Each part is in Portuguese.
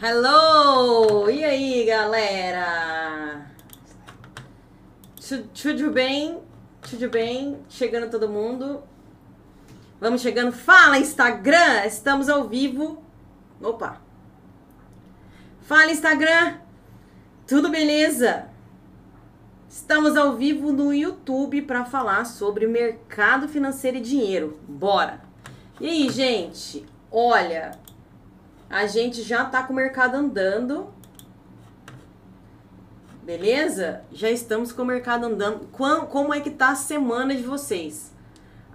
Hello! E aí, galera? Tu- Tudo bem? Tudo bem? Chegando todo mundo. Vamos chegando. Fala, Instagram! Estamos ao vivo. Opa! Fala, Instagram! Tudo beleza? Estamos ao vivo no YouTube para falar sobre mercado financeiro e dinheiro. Bora! E aí, gente? Olha, a gente já tá com o mercado andando. Beleza? Já estamos com o mercado andando. Como é que tá a semana de vocês?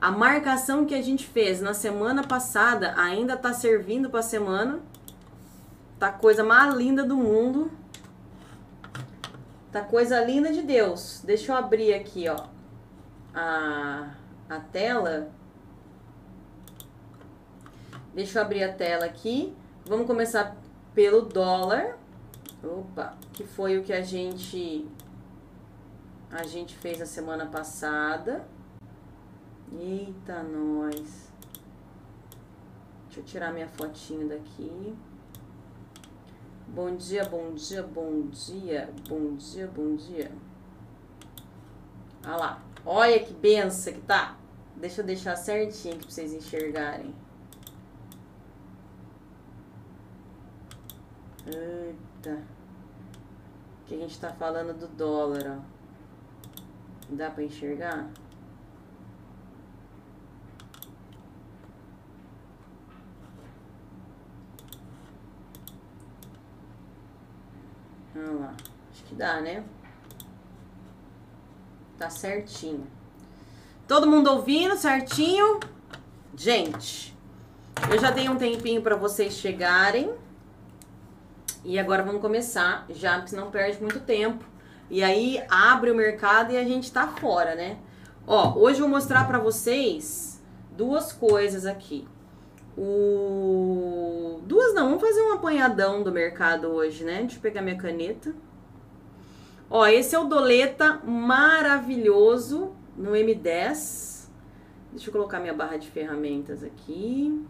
A marcação que a gente fez na semana passada ainda tá servindo para semana. Tá coisa mais linda do mundo. Tá coisa linda de Deus. Deixa eu abrir aqui, ó, a, a tela. Deixa eu abrir a tela aqui. Vamos começar pelo dólar. Opa, que foi o que a gente a gente fez a semana passada. Eita, nós. Deixa eu tirar minha fotinho daqui. Bom dia, bom dia, bom dia, bom dia, bom dia. Olha lá. Olha que benção que tá. Deixa eu deixar certinho aqui pra vocês enxergarem. Eita. Que a gente tá falando do dólar, ó. Dá pra enxergar? Olha lá. Acho que dá, né? Tá certinho. Todo mundo ouvindo certinho? Gente, eu já dei um tempinho pra vocês chegarem. E agora vamos começar, já porque senão perde muito tempo. E aí abre o mercado e a gente tá fora, né? Ó, hoje eu vou mostrar pra vocês duas coisas aqui. O... Duas não, vamos fazer um apanhadão do mercado hoje, né? Deixa eu pegar minha caneta. Ó, esse é o Doleta maravilhoso no M10. Deixa eu colocar minha barra de ferramentas aqui.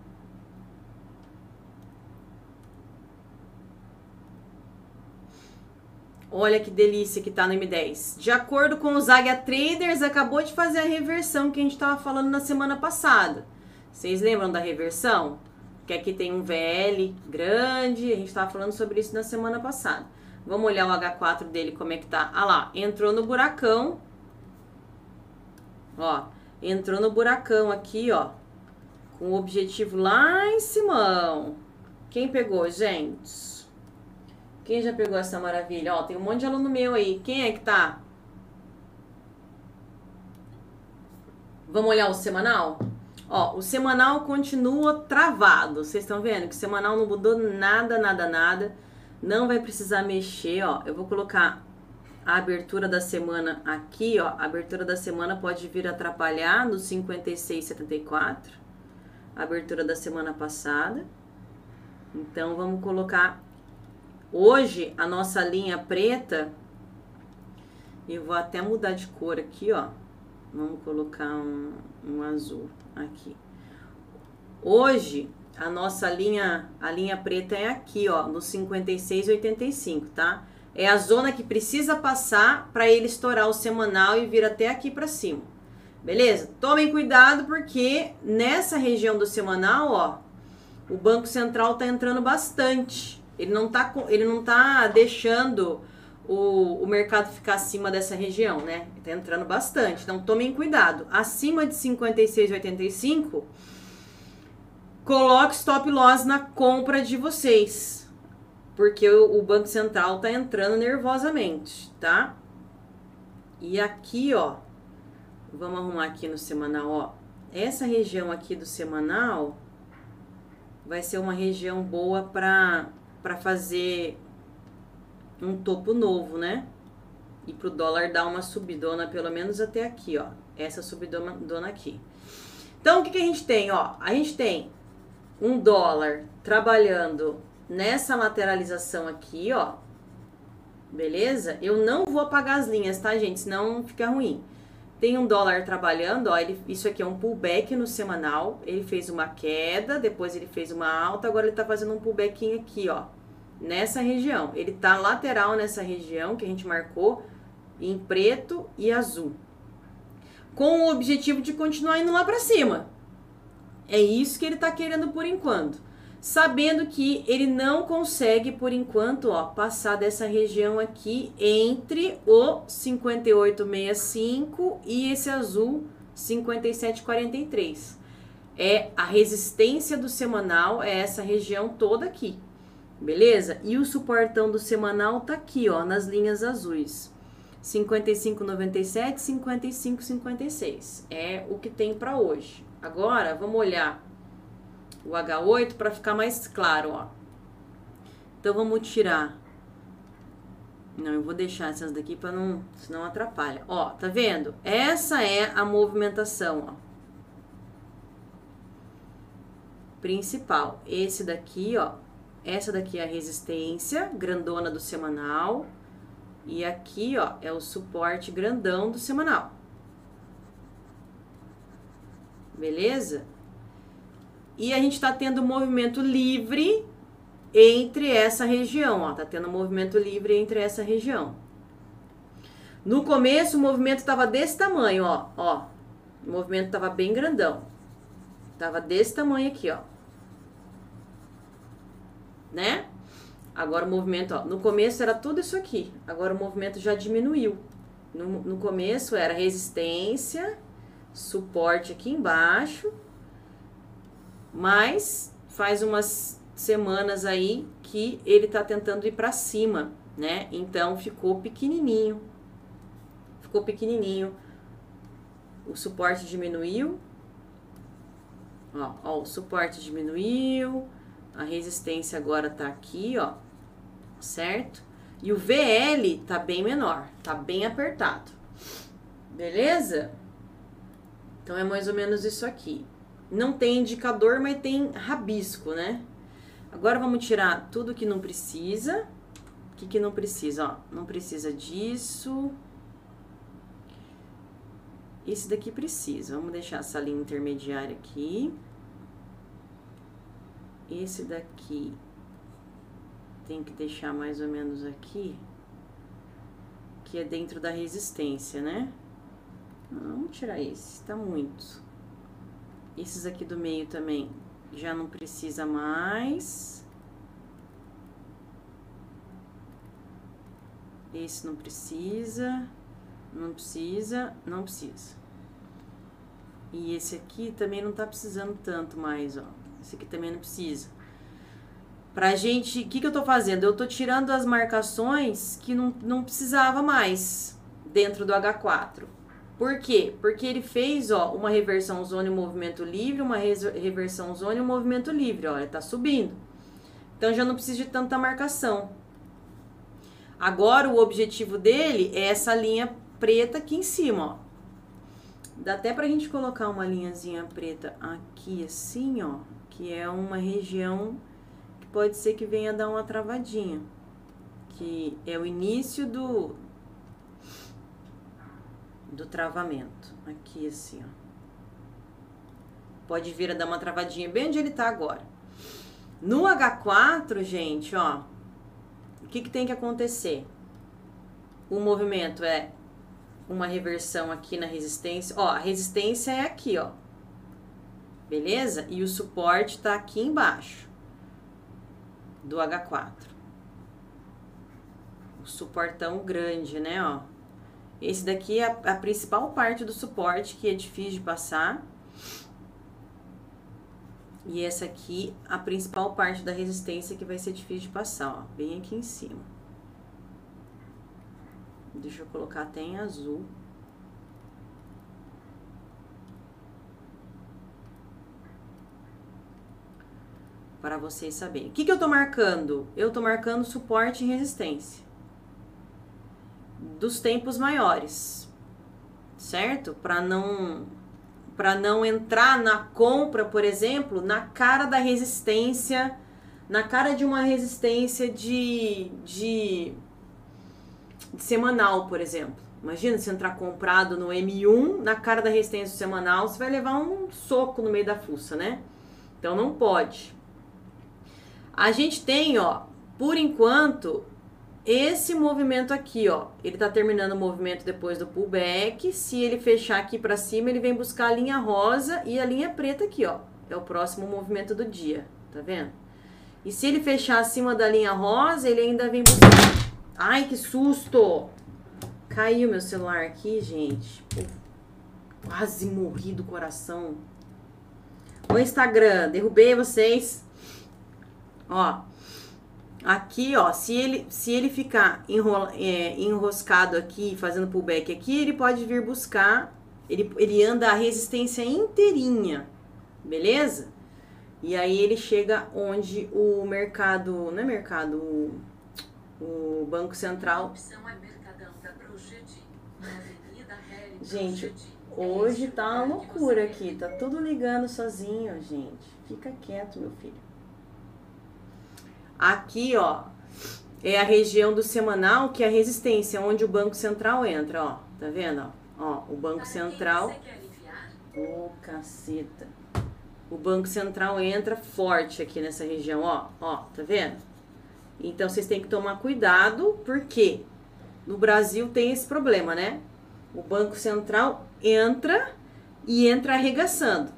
Olha que delícia que tá no M10. De acordo com os Águia Traders, acabou de fazer a reversão que a gente tava falando na semana passada. Vocês lembram da reversão? Que aqui tem um VL grande, a gente tava falando sobre isso na semana passada. Vamos olhar o H4 dele como é que tá. Ah lá, entrou no buracão. Ó, entrou no buracão aqui, ó. Com o objetivo lá em cima. Quem pegou, gente? Quem já pegou essa maravilha? Ó, tem um monte de aluno meu aí. Quem é que tá? Vamos olhar o semanal? Ó, o semanal continua travado. Vocês estão vendo que o semanal não mudou nada, nada, nada. Não vai precisar mexer, ó. Eu vou colocar a abertura da semana aqui, ó. A abertura da semana pode vir atrapalhar no 56,74. A abertura da semana passada. Então, vamos colocar Hoje, a nossa linha preta, eu vou até mudar de cor aqui, ó. Vamos colocar um, um azul aqui. Hoje, a nossa linha, a linha preta é aqui, ó, no 56,85, tá? É a zona que precisa passar para ele estourar o semanal e vir até aqui para cima. Beleza? Tomem cuidado porque nessa região do semanal, ó, o Banco Central tá entrando bastante. Ele não tá, co- ele não tá deixando o, o mercado ficar acima dessa região, né? Tá entrando bastante. Então tomem cuidado. Acima de 56,85, coloque stop loss na compra de vocês. Porque o, o Banco Central tá entrando nervosamente, tá? E aqui, ó, vamos arrumar aqui no semanal, ó. Essa região aqui do semanal vai ser uma região boa para para fazer um topo novo, né? E pro dólar dar uma subidona pelo menos até aqui, ó. Essa subidona dona aqui. Então, o que, que a gente tem, ó? A gente tem um dólar trabalhando nessa lateralização aqui, ó. Beleza? Eu não vou apagar as linhas, tá, gente? Senão fica ruim. Tem um dólar trabalhando, ó, ele, isso aqui é um pullback no semanal. Ele fez uma queda, depois ele fez uma alta, agora ele tá fazendo um pullbackinho aqui, ó. nessa região. Ele tá lateral nessa região que a gente marcou em preto e azul. Com o objetivo de continuar indo lá para cima. É isso que ele tá querendo por enquanto. Sabendo que ele não consegue por enquanto, ó, passar dessa região aqui entre o 5865 e esse azul 5743. É a resistência do semanal é essa região toda aqui. Beleza? E o suportão do semanal tá aqui, ó, nas linhas azuis. 55,97, 55,56. É o que tem para hoje. Agora, vamos olhar o H8 para ficar mais claro, ó. Então, vamos tirar. Não, eu vou deixar essas daqui para não, senão atrapalha. Ó, tá vendo? Essa é a movimentação, ó. Principal. Esse daqui, ó, essa daqui é a resistência grandona do semanal. E aqui, ó, é o suporte grandão do semanal. Beleza? E a gente tá tendo movimento livre entre essa região, ó. Tá tendo movimento livre entre essa região. No começo, o movimento tava desse tamanho, ó. Ó, o movimento tava bem grandão. Tava desse tamanho aqui, ó né? Agora o movimento, ó, no começo era tudo isso aqui, agora o movimento já diminuiu. No, no começo era resistência, suporte aqui embaixo, mas faz umas semanas aí que ele tá tentando ir para cima, né? Então ficou pequenininho, ficou pequenininho. O suporte diminuiu, ó, ó o suporte diminuiu, a resistência agora tá aqui, ó, certo? E o VL tá bem menor, tá bem apertado. Beleza? Então é mais ou menos isso aqui. Não tem indicador, mas tem rabisco, né? Agora vamos tirar tudo que não precisa. O que, que não precisa? Ó, não precisa disso. Esse daqui precisa. Vamos deixar essa linha intermediária aqui. Esse daqui tem que deixar mais ou menos aqui, que é dentro da resistência, né? Vamos tirar esse, tá muito. Esses aqui do meio também já não precisa mais. Esse não precisa, não precisa, não precisa. E esse aqui também não tá precisando tanto mais, ó. Esse aqui também não precisa. Pra gente, o que, que eu tô fazendo? Eu tô tirando as marcações que não, não precisava mais dentro do H4. Por quê? Porque ele fez, ó, uma reversão zona e movimento livre, uma reversão zona e um movimento livre, ó, ele tá subindo. Então já não precisa de tanta marcação. Agora o objetivo dele é essa linha preta aqui em cima, ó. Dá até pra gente colocar uma linhazinha preta aqui assim, ó que é uma região que pode ser que venha dar uma travadinha, que é o início do do travamento, aqui assim, ó. Pode vir a dar uma travadinha bem onde ele tá agora. No H4, gente, ó, o que que tem que acontecer? O movimento é uma reversão aqui na resistência. Ó, a resistência é aqui, ó beleza? E o suporte tá aqui embaixo do H4. O suportão grande, né, ó. Esse daqui é a, a principal parte do suporte que é difícil de passar. E essa aqui, a principal parte da resistência que vai ser difícil de passar, ó. Bem aqui em cima. Deixa eu colocar até em azul. para vocês saberem. O que, que eu tô marcando? Eu tô marcando suporte e resistência dos tempos maiores, certo? Para não para não entrar na compra, por exemplo, na cara da resistência, na cara de uma resistência de, de, de semanal, por exemplo. Imagina se entrar comprado no M1 na cara da resistência semanal, você vai levar um soco no meio da fuça, né? Então não pode. A gente tem, ó, por enquanto, esse movimento aqui, ó, ele tá terminando o movimento depois do pullback. Se ele fechar aqui para cima, ele vem buscar a linha rosa e a linha preta aqui, ó. É o próximo movimento do dia, tá vendo? E se ele fechar acima da linha rosa, ele ainda vem buscar... Ai, que susto! Caiu meu celular aqui, gente. Quase morri do coração. O Instagram, derrubei vocês. Ó, Aqui, ó, se ele, se ele ficar enrola, é, enroscado aqui, fazendo pullback aqui, ele pode vir buscar, ele, ele anda a resistência inteirinha, beleza? E aí ele chega onde o mercado, não é mercado, o, o Banco Central... Gente, hoje tá uma loucura aqui, tá tudo ligando sozinho, gente. Fica quieto, meu filho. Aqui, ó, é a região do semanal, que é a resistência, onde o Banco Central entra, ó. Tá vendo, ó? Ó, o Banco Central... Ô, oh, caceta. O Banco Central entra forte aqui nessa região, ó. Ó, tá vendo? Então, vocês têm que tomar cuidado, porque no Brasil tem esse problema, né? O Banco Central entra e entra arregaçando.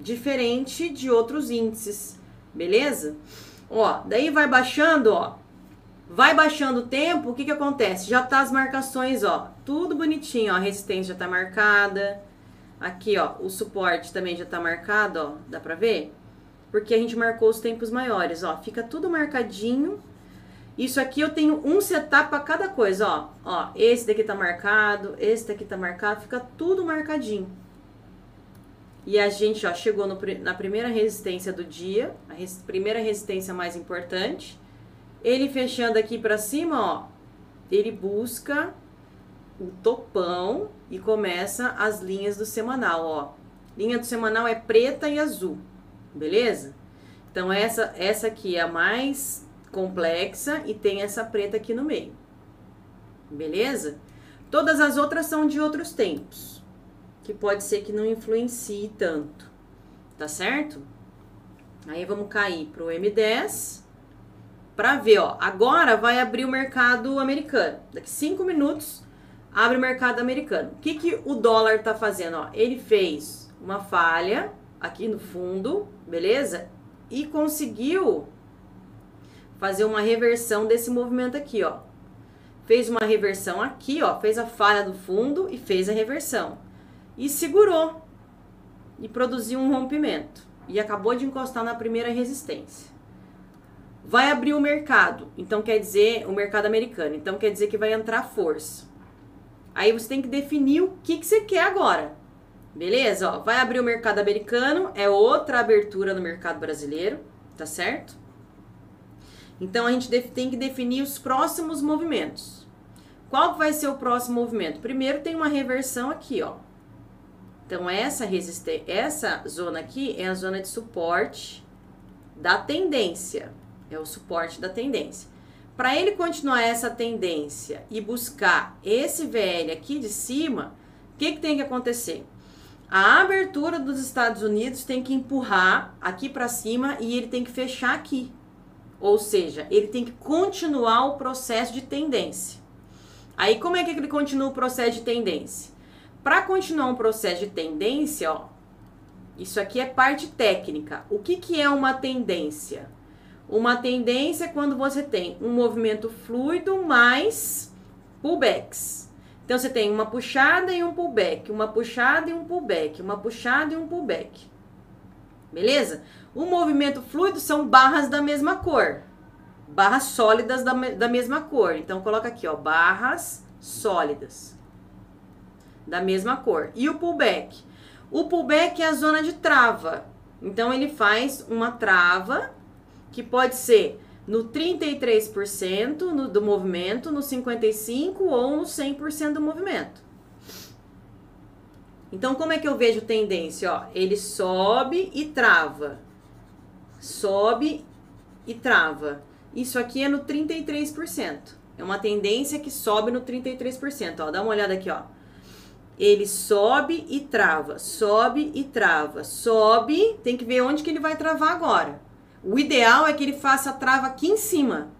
Diferente de outros índices, beleza? Ó, daí vai baixando, ó. Vai baixando o tempo, o que que acontece? Já tá as marcações, ó, tudo bonitinho, ó, a resistência já tá marcada. Aqui, ó, o suporte também já tá marcado, ó, dá pra ver? Porque a gente marcou os tempos maiores, ó, fica tudo marcadinho. Isso aqui eu tenho um setup para cada coisa, ó. Ó, esse daqui tá marcado, esse daqui tá marcado, fica tudo marcadinho. E a gente ó, chegou no, na primeira resistência do dia, a res, primeira resistência mais importante. Ele fechando aqui para cima, ó, ele busca o topão e começa as linhas do semanal, ó. Linha do semanal é preta e azul, beleza? Então essa essa aqui é a mais complexa e tem essa preta aqui no meio. Beleza? Todas as outras são de outros tempos que pode ser que não influencie tanto, tá certo? Aí vamos cair pro M10 para ver, ó. Agora vai abrir o mercado americano. Daqui cinco minutos abre o mercado americano. O que, que o dólar tá fazendo? Ó, ele fez uma falha aqui no fundo, beleza? E conseguiu fazer uma reversão desse movimento aqui, ó. Fez uma reversão aqui, ó. Fez a falha do fundo e fez a reversão e segurou e produziu um rompimento e acabou de encostar na primeira resistência. Vai abrir o mercado, então quer dizer o mercado americano, então quer dizer que vai entrar força. Aí você tem que definir o que, que você quer agora. Beleza? Ó, vai abrir o mercado americano, é outra abertura no mercado brasileiro, tá certo? Então a gente tem que definir os próximos movimentos. Qual vai ser o próximo movimento? Primeiro tem uma reversão aqui, ó. Então, essa resistência, essa zona aqui é a zona de suporte da tendência. É o suporte da tendência. Para ele continuar essa tendência e buscar esse VL aqui de cima, o que, que tem que acontecer? A abertura dos Estados Unidos tem que empurrar aqui para cima e ele tem que fechar aqui. Ou seja, ele tem que continuar o processo de tendência. Aí, como é que ele continua o processo de tendência? Para continuar um processo de tendência, ó, isso aqui é parte técnica. O que, que é uma tendência? Uma tendência é quando você tem um movimento fluido mais pullbacks. Então você tem uma puxada e um pullback, uma puxada e um pullback, uma puxada e um pullback. Beleza? O movimento fluido são barras da mesma cor. Barras sólidas da, da mesma cor. Então coloca aqui, ó, barras sólidas da mesma cor. E o pullback? O pullback é a zona de trava. Então ele faz uma trava que pode ser no 33% no, do movimento, no 55% ou no 100% do movimento. Então, como é que eu vejo tendência? Ó, ele sobe e trava. Sobe e trava. Isso aqui é no 33%. É uma tendência que sobe no 33%. Ó, dá uma olhada aqui, ó ele sobe e trava, sobe e trava, sobe, tem que ver onde que ele vai travar agora. O ideal é que ele faça a trava aqui em cima,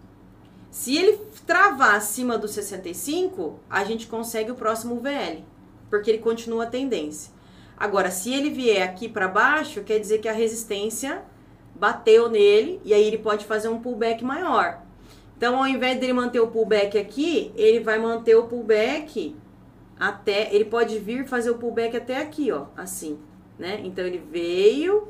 Se ele travar acima do 65, a gente consegue o próximo VL, porque ele continua a tendência. Agora, se ele vier aqui para baixo, quer dizer que a resistência bateu nele e aí ele pode fazer um pullback maior. Então, ao invés dele manter o pullback aqui, ele vai manter o pullback até, ele pode vir fazer o pullback até aqui, ó, assim, né? Então ele veio,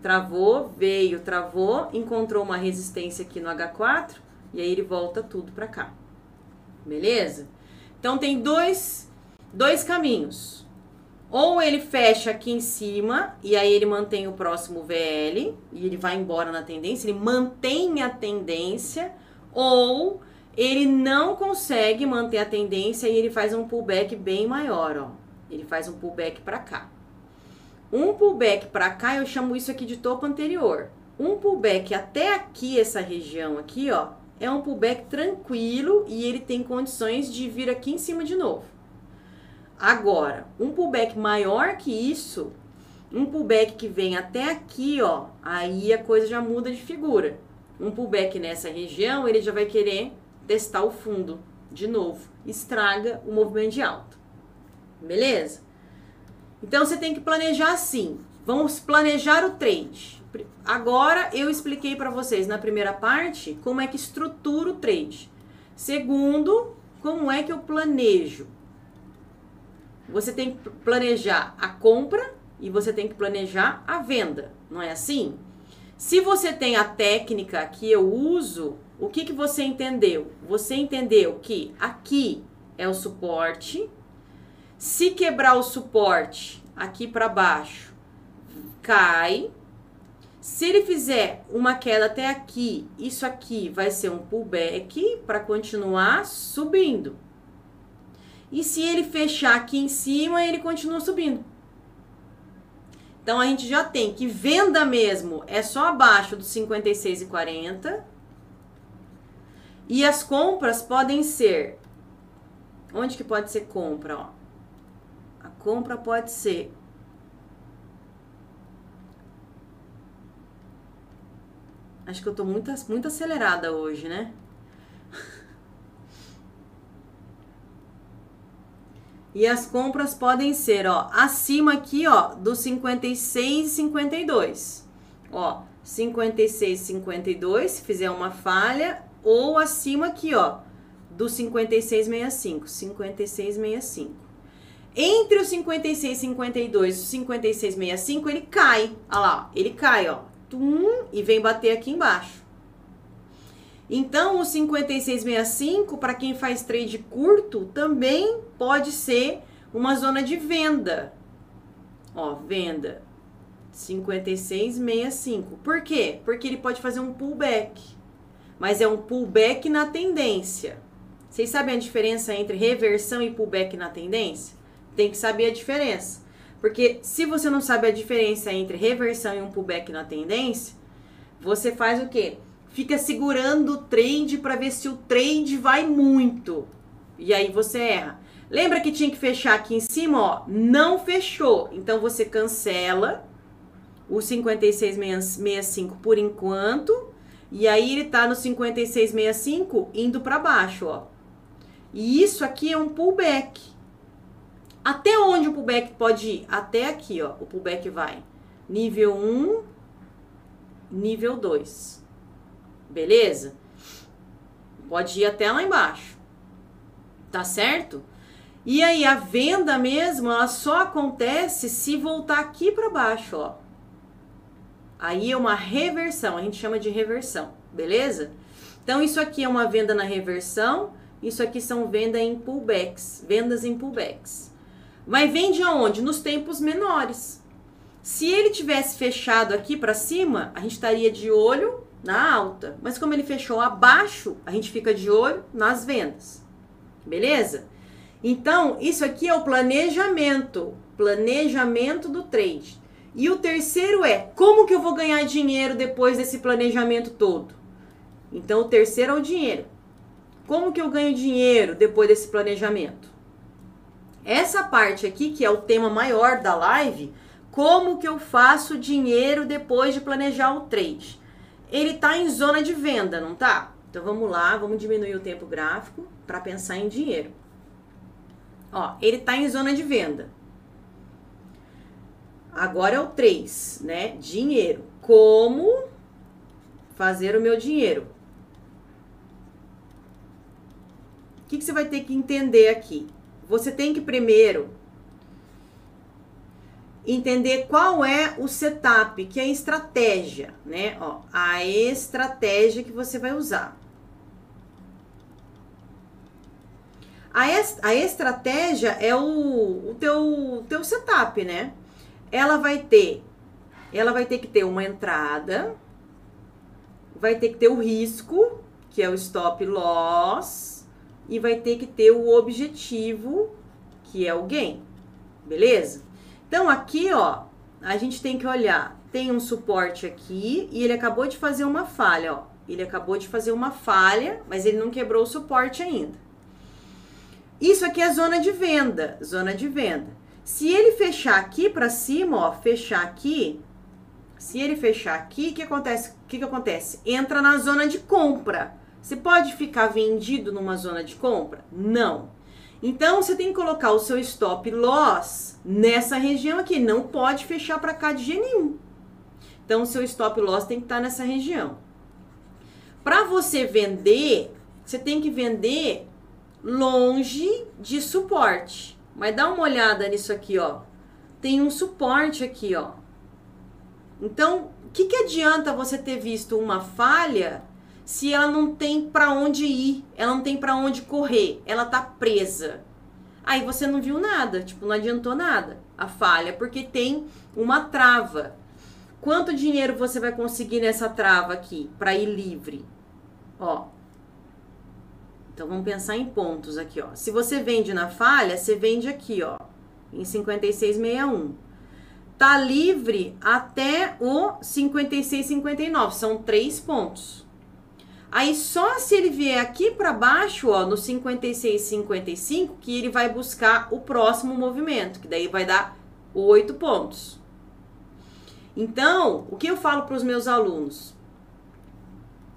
travou, veio, travou, encontrou uma resistência aqui no H4 e aí ele volta tudo para cá. Beleza? Então tem dois dois caminhos. Ou ele fecha aqui em cima e aí ele mantém o próximo VL e ele vai embora na tendência, ele mantém a tendência ou ele não consegue manter a tendência e ele faz um pullback bem maior, ó. Ele faz um pullback para cá. Um pullback para cá, eu chamo isso aqui de topo anterior. Um pullback até aqui, essa região aqui, ó, é um pullback tranquilo e ele tem condições de vir aqui em cima de novo. Agora, um pullback maior que isso, um pullback que vem até aqui, ó, aí a coisa já muda de figura. Um pullback nessa região, ele já vai querer testar o fundo de novo. Estraga o movimento de alta. Beleza? Então você tem que planejar assim. Vamos planejar o trade. Agora eu expliquei para vocês na primeira parte como é que estrutura o trade. Segundo, como é que eu planejo. Você tem que planejar a compra e você tem que planejar a venda, não é assim? Se você tem a técnica que eu uso, o que, que você entendeu? Você entendeu que aqui é o suporte. Se quebrar o suporte aqui para baixo, cai. Se ele fizer uma queda até aqui, isso aqui vai ser um pullback para continuar subindo. E se ele fechar aqui em cima, ele continua subindo. Então a gente já tem que venda mesmo é só abaixo dos 56,40 e as compras podem ser. Onde que pode ser compra? Ó? A compra pode ser. Acho que eu tô muito, muito acelerada hoje, né? E as compras podem ser, ó, acima aqui, ó, do 56 e 52. Ó, 56 52, se fizer uma falha, ou acima aqui, ó, do 5665, 5665. Entre o 56 52 e o 5665, ele cai. Olha lá, ele cai, ó. Tum, e vem bater aqui embaixo. Então, o 5665, para quem faz trade curto, também pode ser uma zona de venda. Ó, venda 5665. Por quê? Porque ele pode fazer um pullback mas é um pullback na tendência. Vocês sabem a diferença entre reversão e pullback na tendência? Tem que saber a diferença. Porque se você não sabe a diferença entre reversão e um pullback na tendência, você faz o quê? Fica segurando o trade para ver se o trade vai muito. E aí você erra. Lembra que tinha que fechar aqui em cima, ó? Não fechou. Então você cancela o 5665 por enquanto e aí ele tá no 5665 indo para baixo, ó. E isso aqui é um pullback. Até onde o pullback pode ir? Até aqui, ó. O pullback vai. Nível 1, nível 2. Beleza? Pode ir até lá embaixo. Tá certo? E aí a venda mesmo, ela só acontece se voltar aqui para baixo, ó. Aí é uma reversão, a gente chama de reversão, beleza? Então isso aqui é uma venda na reversão, isso aqui são venda em pullbacks, vendas em pullbacks. Mas vende aonde? Nos tempos menores. Se ele tivesse fechado aqui para cima, a gente estaria de olho na alta. Mas como ele fechou abaixo, a gente fica de olho nas vendas. Beleza? Então, isso aqui é o planejamento, planejamento do trade. E o terceiro é como que eu vou ganhar dinheiro depois desse planejamento todo? Então, o terceiro é o dinheiro. Como que eu ganho dinheiro depois desse planejamento? Essa parte aqui, que é o tema maior da live, como que eu faço dinheiro depois de planejar o trade? Ele tá em zona de venda, não tá? Então vamos lá, vamos diminuir o tempo gráfico para pensar em dinheiro. Ó, ele está em zona de venda. Agora é o 3, né? Dinheiro. Como fazer o meu dinheiro? O que, que você vai ter que entender aqui? Você tem que primeiro entender qual é o setup, que é a estratégia, né? Ó, a estratégia que você vai usar. A, est a estratégia é o, o teu, teu setup, né? Ela vai ter, ela vai ter que ter uma entrada, vai ter que ter o risco, que é o stop loss, e vai ter que ter o objetivo, que é o gain. Beleza? Então aqui, ó, a gente tem que olhar, tem um suporte aqui e ele acabou de fazer uma falha, ó. Ele acabou de fazer uma falha, mas ele não quebrou o suporte ainda. Isso aqui é zona de venda, zona de venda. Se ele fechar aqui para cima, ó, fechar aqui, se ele fechar aqui, o que acontece? O que, que acontece? Entra na zona de compra. Você pode ficar vendido numa zona de compra? Não. Então você tem que colocar o seu stop loss nessa região aqui. Não pode fechar para cá de jeito nenhum. Então o seu stop loss tem que estar tá nessa região. Para você vender, você tem que vender longe de suporte. Mas dá uma olhada nisso aqui, ó. Tem um suporte aqui, ó. Então, o que, que adianta você ter visto uma falha se ela não tem para onde ir, ela não tem para onde correr, ela tá presa? Aí você não viu nada, tipo, não adiantou nada a falha, porque tem uma trava. Quanto dinheiro você vai conseguir nessa trava aqui para ir livre? Ó, então vamos pensar em pontos aqui, ó. Se você vende na falha, você vende aqui, ó, em 5661. Tá livre até o 5659, são três pontos. Aí só se ele vier aqui para baixo, ó, no 5655, que ele vai buscar o próximo movimento, que daí vai dar oito pontos. Então, o que eu falo para os meus alunos?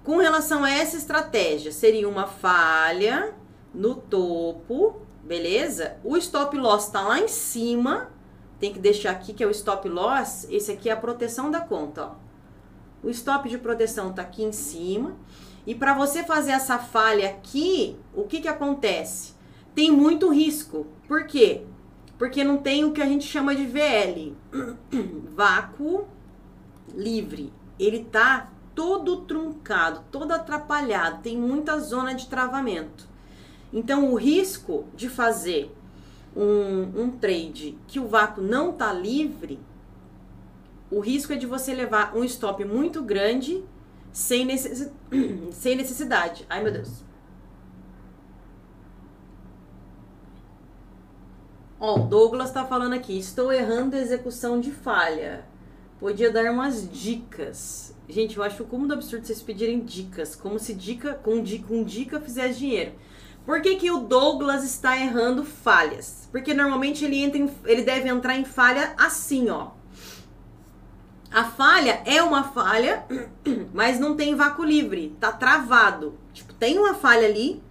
Com relação a essa estratégia, seria uma falha no topo, beleza? O stop loss está lá em cima. Tem que deixar aqui que é o stop loss. Esse aqui é a proteção da conta, ó. O stop de proteção está aqui em cima. E para você fazer essa falha aqui, o que que acontece? Tem muito risco. Por quê? Porque não tem o que a gente chama de VL, vácuo livre. Ele tá todo truncado, todo atrapalhado, tem muita zona de travamento. Então, o risco de fazer um, um trade que o vácuo não está livre, o risco é de você levar um stop muito grande sem, necess... sem necessidade. Ai, meu Deus. Ó, o Douglas está falando aqui, estou errando a execução de falha. Podia dar umas dicas. Gente, eu acho o cúmulo do absurdo vocês pedirem dicas. Como se dica com, dica, com dica fizesse dinheiro. Por que, que o Douglas está errando falhas? Porque normalmente ele, entra em, ele deve entrar em falha assim, ó. A falha é uma falha, mas não tem vácuo livre, tá travado. Tipo, tem uma falha ali,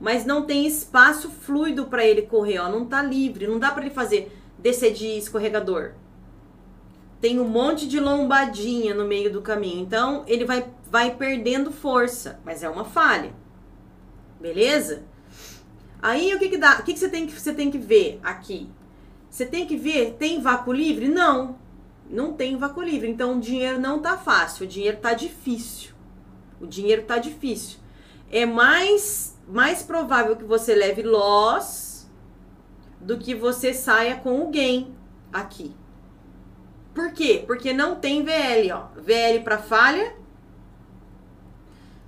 mas não tem espaço fluido para ele correr, ó, não tá livre, não dá para ele fazer descer de escorregador tem um monte de lombadinha no meio do caminho. Então, ele vai, vai perdendo força, mas é uma falha. Beleza? Aí, o que que dá? O que, que você, tem que você tem que ver aqui? Você tem que ver, tem vácuo livre? Não, não tem vácuo livre. Então, o dinheiro não tá fácil, o dinheiro tá difícil. O dinheiro tá difícil. É mais, mais provável que você leve loss do que você saia com o gain aqui. Por quê? Porque não tem VL, ó. VL para falha.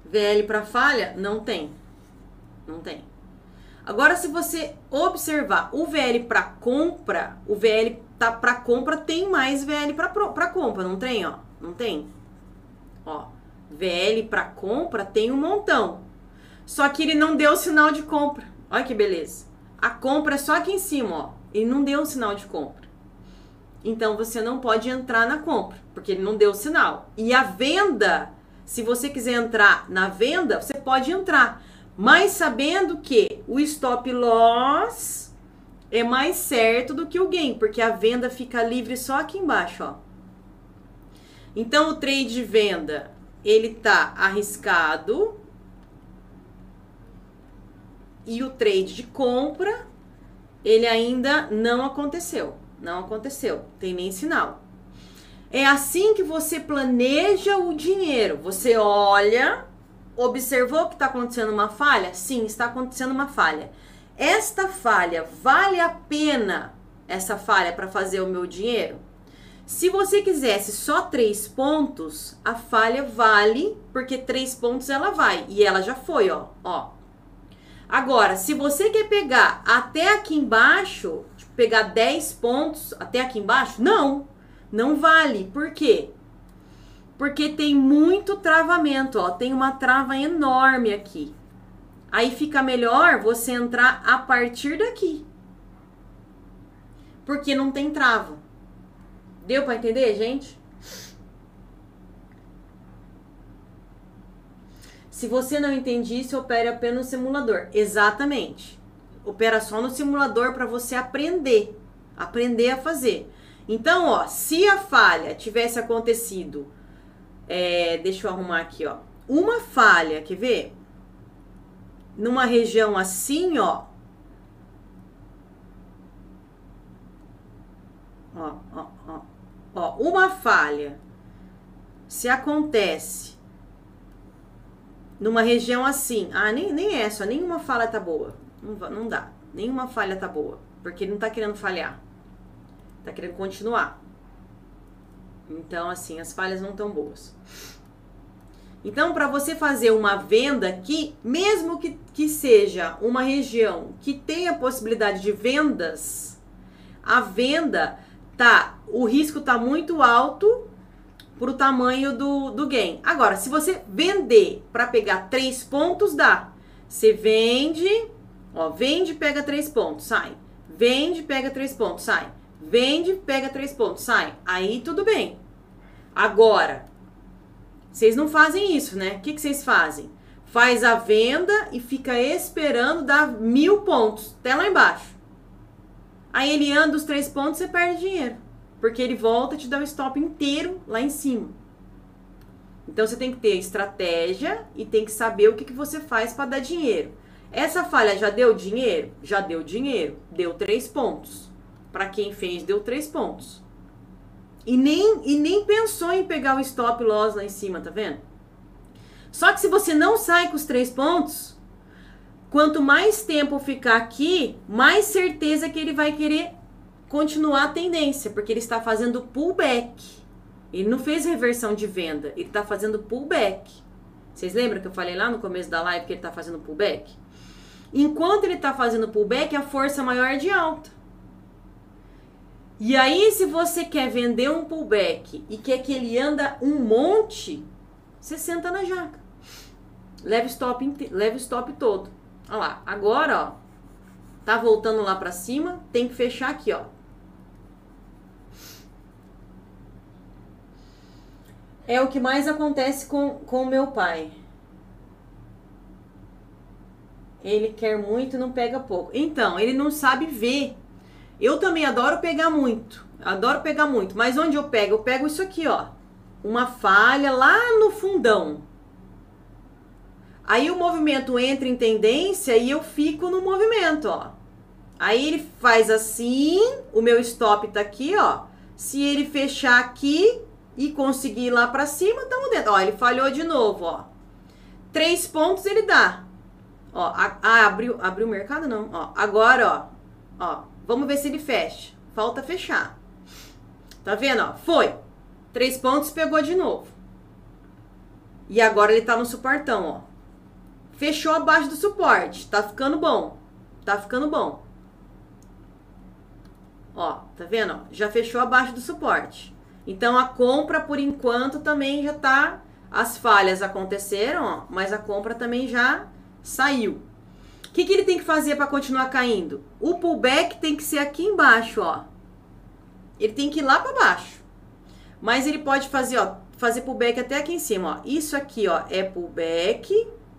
VL para falha não tem. Não tem. Agora se você observar o VL para compra, o VL tá para compra tem mais VL para compra, não tem, ó? Não tem. Ó, VL para compra tem um montão. Só que ele não deu sinal de compra. Olha que beleza. A compra é só aqui em cima, ó. Ele não deu sinal de compra. Então você não pode entrar na compra, porque ele não deu sinal. E a venda Se você quiser entrar na venda, você pode entrar, mas sabendo que o stop loss é mais certo do que o gain, porque a venda fica livre só aqui embaixo, ó. Então o trade de venda, ele tá arriscado. E o trade de compra, ele ainda não aconteceu. Não aconteceu, tem nem sinal. É assim que você planeja o dinheiro. Você olha, observou que está acontecendo uma falha? Sim, está acontecendo uma falha. Esta falha vale a pena essa falha para fazer o meu dinheiro? Se você quisesse só três pontos, a falha vale, porque três pontos ela vai. E ela já foi, ó. ó. Agora, se você quer pegar até aqui embaixo, pegar 10 pontos até aqui embaixo, não. Não vale. Por quê? Porque tem muito travamento, ó. Tem uma trava enorme aqui. Aí fica melhor você entrar a partir daqui. Porque não tem trava. Deu para entender, gente? Se você não entende isso, opere apenas no simulador. Exatamente. Opera só no simulador para você aprender. Aprender a fazer. Então, ó, se a falha tivesse acontecido, é, deixa eu arrumar aqui, ó. Uma falha, quer ver? Numa região assim, ó. Ó, ó, ó. Ó, uma falha, se acontece numa região assim, ah, nem, nem essa, nenhuma falha tá boa. Não, não dá. Nenhuma falha tá boa. Porque ele não tá querendo falhar. Tá querendo continuar. Então, assim, as falhas não tão boas. Então, para você fazer uma venda aqui, mesmo que, que seja uma região que tenha possibilidade de vendas, a venda tá, o risco tá muito alto pro tamanho do, do gain. Agora, se você vender para pegar três pontos, dá. Você vende, ó, vende, pega três pontos, sai. Vende, pega três pontos, sai. Vende, pega três pontos, sai. Aí tudo bem. Agora, vocês não fazem isso, né? O que, vocês fazem? Faz a venda e fica esperando dar mil pontos, até lá embaixo. Aí ele anda os três pontos, você perde dinheiro. Porque ele volta e te dá o stop inteiro lá em cima. Então você tem que ter estratégia e tem que saber o que, que você faz para dar dinheiro. Essa falha já deu dinheiro? Já deu dinheiro. Deu três pontos. Para quem fez, deu três pontos. E nem, e nem pensou em pegar o stop loss lá em cima, tá vendo? Só que se você não sai com os três pontos, Quanto mais tempo ficar aqui, mais certeza que ele vai querer continuar a tendência, porque ele está fazendo pullback. Ele não fez reversão de venda, ele está fazendo pullback. Vocês lembram que eu falei lá no começo da live que ele está fazendo pullback? Enquanto ele está fazendo pullback, a força maior é de alta. E aí, se você quer vender um pullback e quer que ele anda um monte, você senta na jaca. Leve stop, leve stop todo. Olha lá, agora, ó, tá voltando lá pra cima, tem que fechar aqui, ó. É o que mais acontece com o meu pai. Ele quer muito e não pega pouco. Então, ele não sabe ver. Eu também adoro pegar muito. Adoro pegar muito. Mas onde eu pego? Eu pego isso aqui, ó. Uma falha lá no fundão. Aí o movimento entra em tendência e eu fico no movimento, ó. Aí ele faz assim, o meu stop tá aqui, ó. Se ele fechar aqui e conseguir ir lá para cima, tamo dentro. Ó, ele falhou de novo, ó. Três pontos ele dá. Ó, a, a, abriu, abriu o mercado não, ó. Agora, ó, ó, vamos ver se ele fecha. Falta fechar. Tá vendo, ó? Foi. Três pontos, pegou de novo. E agora ele tá no suportão, ó. Fechou abaixo do suporte. Tá ficando bom. Tá ficando bom. Ó, tá vendo? Já fechou abaixo do suporte. Então a compra por enquanto também já tá. As falhas aconteceram, ó, mas a compra também já saiu. O que, que ele tem que fazer para continuar caindo? O pullback tem que ser aqui embaixo, ó. Ele tem que ir lá para baixo. Mas ele pode fazer, ó, fazer pullback até aqui em cima, ó. Isso aqui, ó, é pullback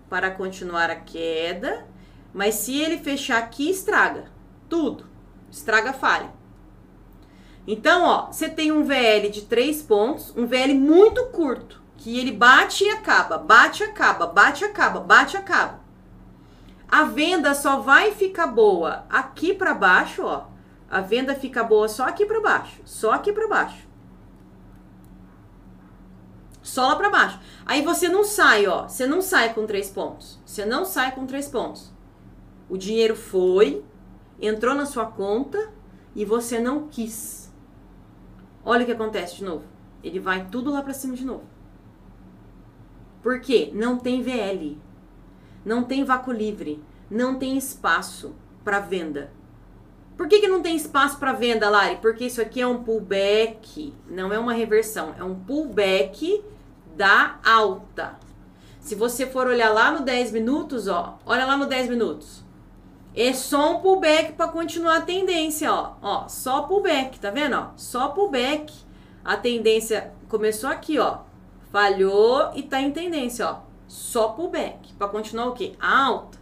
para continuar a queda, mas se ele fechar aqui, estraga tudo. Estraga falha. Então, ó, você tem um VL de 3 pontos, um VL muito curto, que ele bate e acaba, bate e acaba, bate e acaba, bate e acaba. A venda só vai ficar boa aqui para baixo, ó. A venda fica boa só aqui para baixo, só aqui para baixo. Só lá para baixo. Aí você não sai, ó. Você não sai com três pontos. Você não sai com três pontos. O dinheiro foi, entrou na sua conta e você não quis. Olha o que acontece de novo. Ele vai tudo lá para cima de novo. Por quê? Não tem VL. Não tem vácuo livre. Não tem espaço para venda. Por que, que não tem espaço para venda, Lari? Porque isso aqui é um pullback, não é uma reversão, é um pullback da alta. Se você for olhar lá no 10 minutos, ó, olha lá no 10 minutos. É só um pullback para continuar a tendência, ó. Ó, só pullback, tá vendo, ó? Só pullback. A tendência começou aqui, ó. Falhou e tá em tendência, ó. Só pullback. Para continuar o quê? Alta.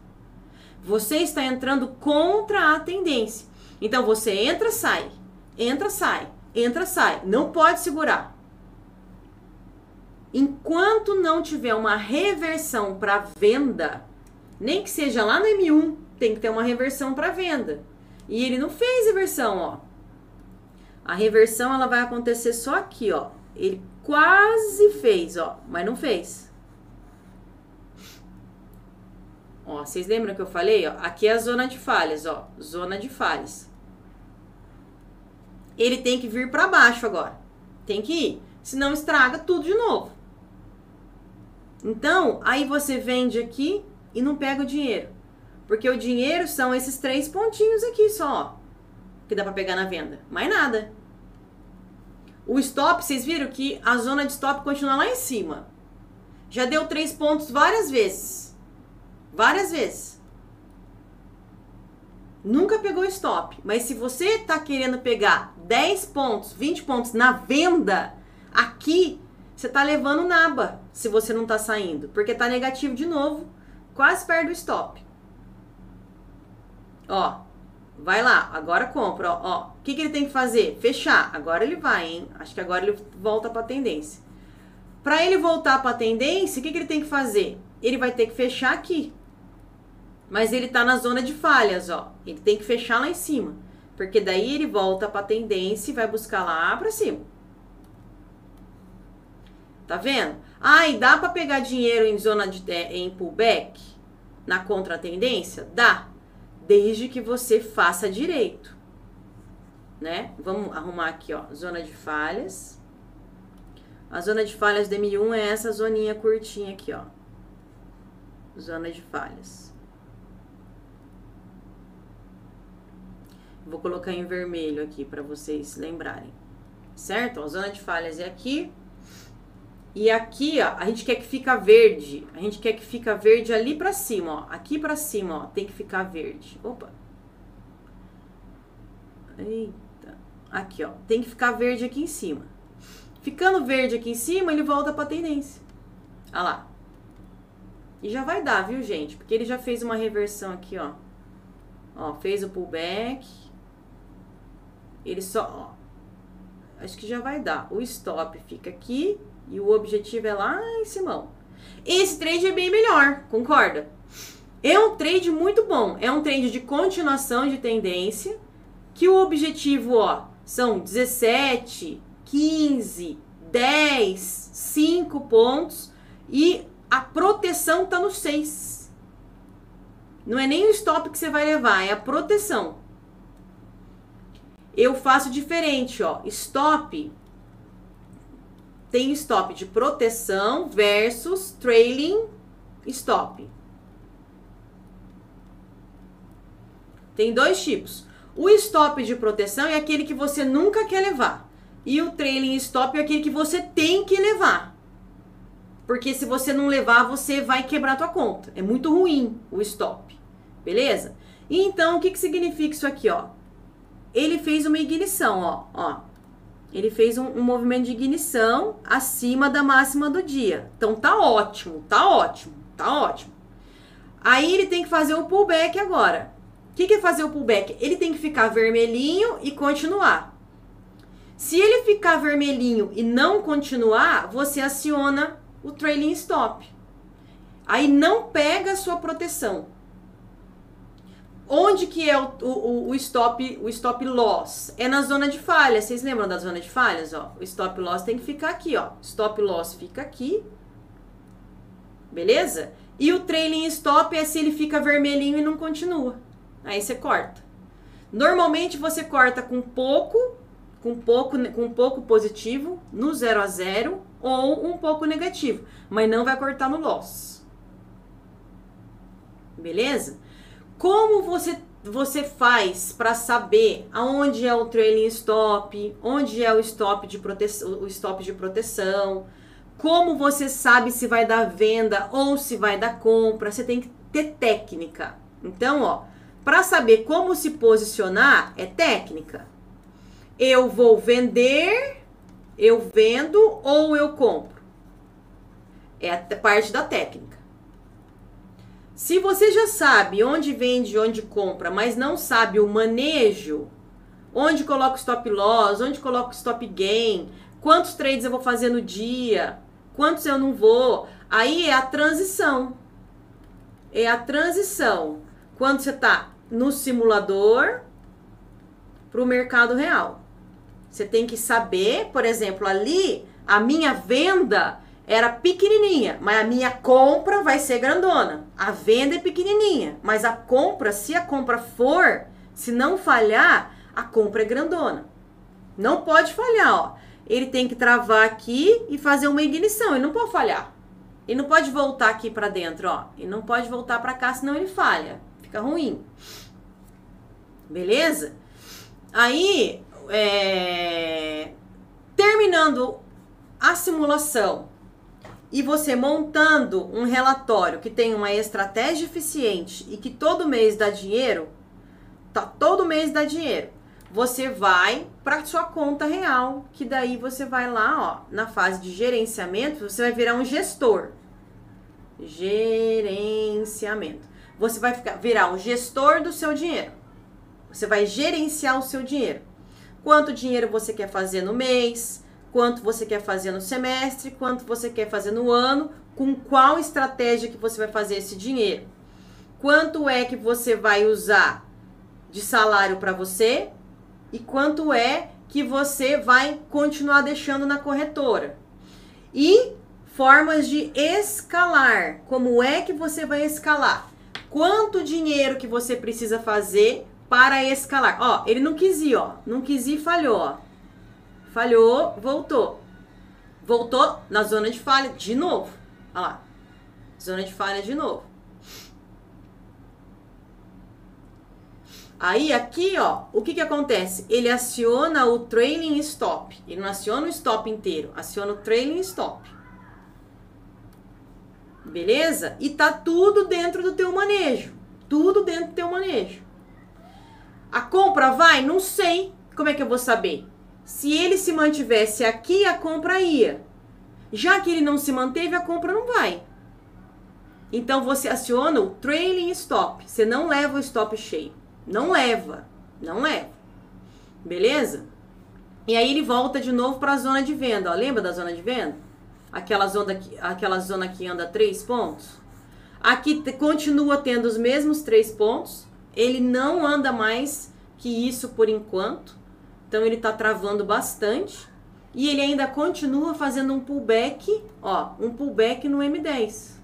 Você está entrando contra a tendência. Então você entra, sai. Entra, sai. Entra, sai. Não pode segurar. Enquanto não tiver uma reversão para venda, nem que seja lá no M1, tem que ter uma reversão para venda. E ele não fez reversão, ó. A reversão ela vai acontecer só aqui, ó. Ele quase fez, ó, mas não fez. Ó, vocês lembram que eu falei, ó? Aqui é a zona de falhas, ó, zona de falhas. Ele tem que vir para baixo agora. Tem que ir, senão estraga tudo de novo. Então, aí você vende aqui e não pega o dinheiro. Porque o dinheiro são esses três pontinhos aqui só, que dá para pegar na venda. Mais nada. O stop, vocês viram que a zona de stop continua lá em cima. Já deu três pontos várias vezes. Várias vezes. Nunca pegou stop. Mas se você tá querendo pegar 10 pontos, 20 pontos na venda, aqui você tá levando naba se você não tá saindo. Porque tá negativo de novo, quase perto do stop. Ó, vai lá, agora compra, ó. O que, que ele tem que fazer? Fechar. Agora ele vai, hein? Acho que agora ele volta pra tendência. Para ele voltar para tendência, o que, que ele tem que fazer? Ele vai ter que fechar aqui. Mas ele tá na zona de falhas, ó. Ele tem que fechar lá em cima. Porque daí ele volta para tendência e vai buscar lá para cima. Tá vendo? Ah, e dá para pegar dinheiro em zona de é, em pullback na contratendência? Dá desde que você faça direito, né? Vamos arrumar aqui, ó, zona de falhas. A zona de falhas do M1 é essa zoninha curtinha aqui, ó. Zona de falhas. Vou colocar em vermelho aqui para vocês lembrarem. Certo? A zona de falhas é aqui. E aqui, ó, a gente quer que fica verde. A gente quer que fica verde ali pra cima, ó. Aqui pra cima, ó, tem que ficar verde. Opa. Eita. Aqui, ó, tem que ficar verde aqui em cima. Ficando verde aqui em cima, ele volta pra tendência. Olha lá. E já vai dar, viu, gente? Porque ele já fez uma reversão aqui, ó. Ó, fez o pullback. Ele só, ó. Acho que já vai dar. O stop fica aqui e o objetivo é lá em cima. Esse trade é bem melhor, concorda? É um trade muito bom. É um trade de continuação de tendência. Que o objetivo, ó, são 17, 15, 10, 5 pontos. E a proteção tá no 6. Não é nem o stop que você vai levar, é a proteção. Eu faço diferente, ó. Stop tem stop de proteção versus trailing stop. Tem dois tipos. O stop de proteção é aquele que você nunca quer levar. E o trailing stop é aquele que você tem que levar. Porque se você não levar, você vai quebrar tua conta. É muito ruim o stop. Beleza? E então, o que, que significa isso aqui, ó? Ele fez uma ignição, ó. ó Ele fez um, um movimento de ignição acima da máxima do dia. Então tá ótimo, tá ótimo, tá ótimo. Aí ele tem que fazer o pullback agora. O que, que é fazer o pullback? Ele tem que ficar vermelhinho e continuar. Se ele ficar vermelhinho e não continuar, você aciona o trailing stop. Aí não pega a sua proteção. Onde que é o, o, o, stop o stop loss? É na zona de falha. Vocês lembram da zona de falhas? Ó, o stop loss tem que ficar aqui, ó. Stop loss fica aqui. Beleza? E o trailing stop é se ele fica vermelhinho e não continua. Aí você corta. Normalmente você corta com pouco, com pouco, com pouco positivo no 0 a 0 ou um pouco negativo, mas não vai cortar no loss. Beleza? Como você você faz para saber aonde é o trailing stop, onde é o stop de proteção, o stop de proteção, como você sabe se vai dar venda ou se vai dar compra, você tem que ter técnica. Então, ó, para saber como se posicionar é técnica. Eu vou vender, eu vendo ou eu compro. É a parte da técnica. Se você já sabe onde vende, onde compra, mas não sabe o manejo, onde coloca o stop loss, onde coloca o stop gain, quantos trades eu vou fazer no dia, quantos eu não vou, aí é a transição. É a transição. Quando você está no simulador para o mercado real. Você tem que saber, por exemplo, ali a minha venda era pequenininha, mas a minha compra vai ser grandona. A venda é pequenininha, mas a compra, se a compra for, se não falhar, a compra é grandona. Não pode falhar, ó. Ele tem que travar aqui e fazer uma ignição, ele não pode falhar. Ele não pode voltar aqui para dentro, ó. Ele não pode voltar para cá, senão ele falha. Fica ruim. Beleza? Aí, é... terminando a simulação, e você montando um relatório que tem uma estratégia eficiente e que todo mês dá dinheiro, tá todo mês dá dinheiro. Você vai para sua conta real, que daí você vai lá, ó, na fase de gerenciamento, você vai virar um gestor. Gerenciamento. Você vai ficar, virar um gestor do seu dinheiro. Você vai gerenciar o seu dinheiro. Quanto dinheiro você quer fazer no mês? Quanto você quer fazer no semestre, quanto você quer fazer no ano, com qual estratégia que você vai fazer esse dinheiro. Quanto é que você vai usar de salário para você e quanto é que você vai continuar deixando na corretora. E formas de escalar. Como é que você vai escalar? Quanto dinheiro que você precisa fazer para escalar? Ó, ele não quis ir, ó. Não quis ir, falhou, ó. Falhou, voltou. Voltou na zona de falha de novo. Olha lá. Zona de falha de novo. Aí aqui, ó, o que que acontece? Ele aciona o trailing stop. Ele não aciona o stop inteiro, aciona o trailing stop. Beleza? E tá tudo dentro do teu manejo. Tudo dentro do teu manejo. A compra vai? Não sei. Como é que eu vou saber? Se ele se mantivesse aqui, a compra ia. Já que ele não se manteve, a compra não vai. Então você aciona o trailing stop. Você não leva o stop cheio. Não leva. Não leva. Beleza? E aí ele volta de novo para a zona de venda. Ó. Lembra da zona de venda? Aquela zona, que, aquela zona que anda três pontos. Aqui continua tendo os mesmos três pontos. Ele não anda mais que isso por enquanto. Então ele está travando bastante e ele ainda continua fazendo um pullback, ó, um pullback no M10.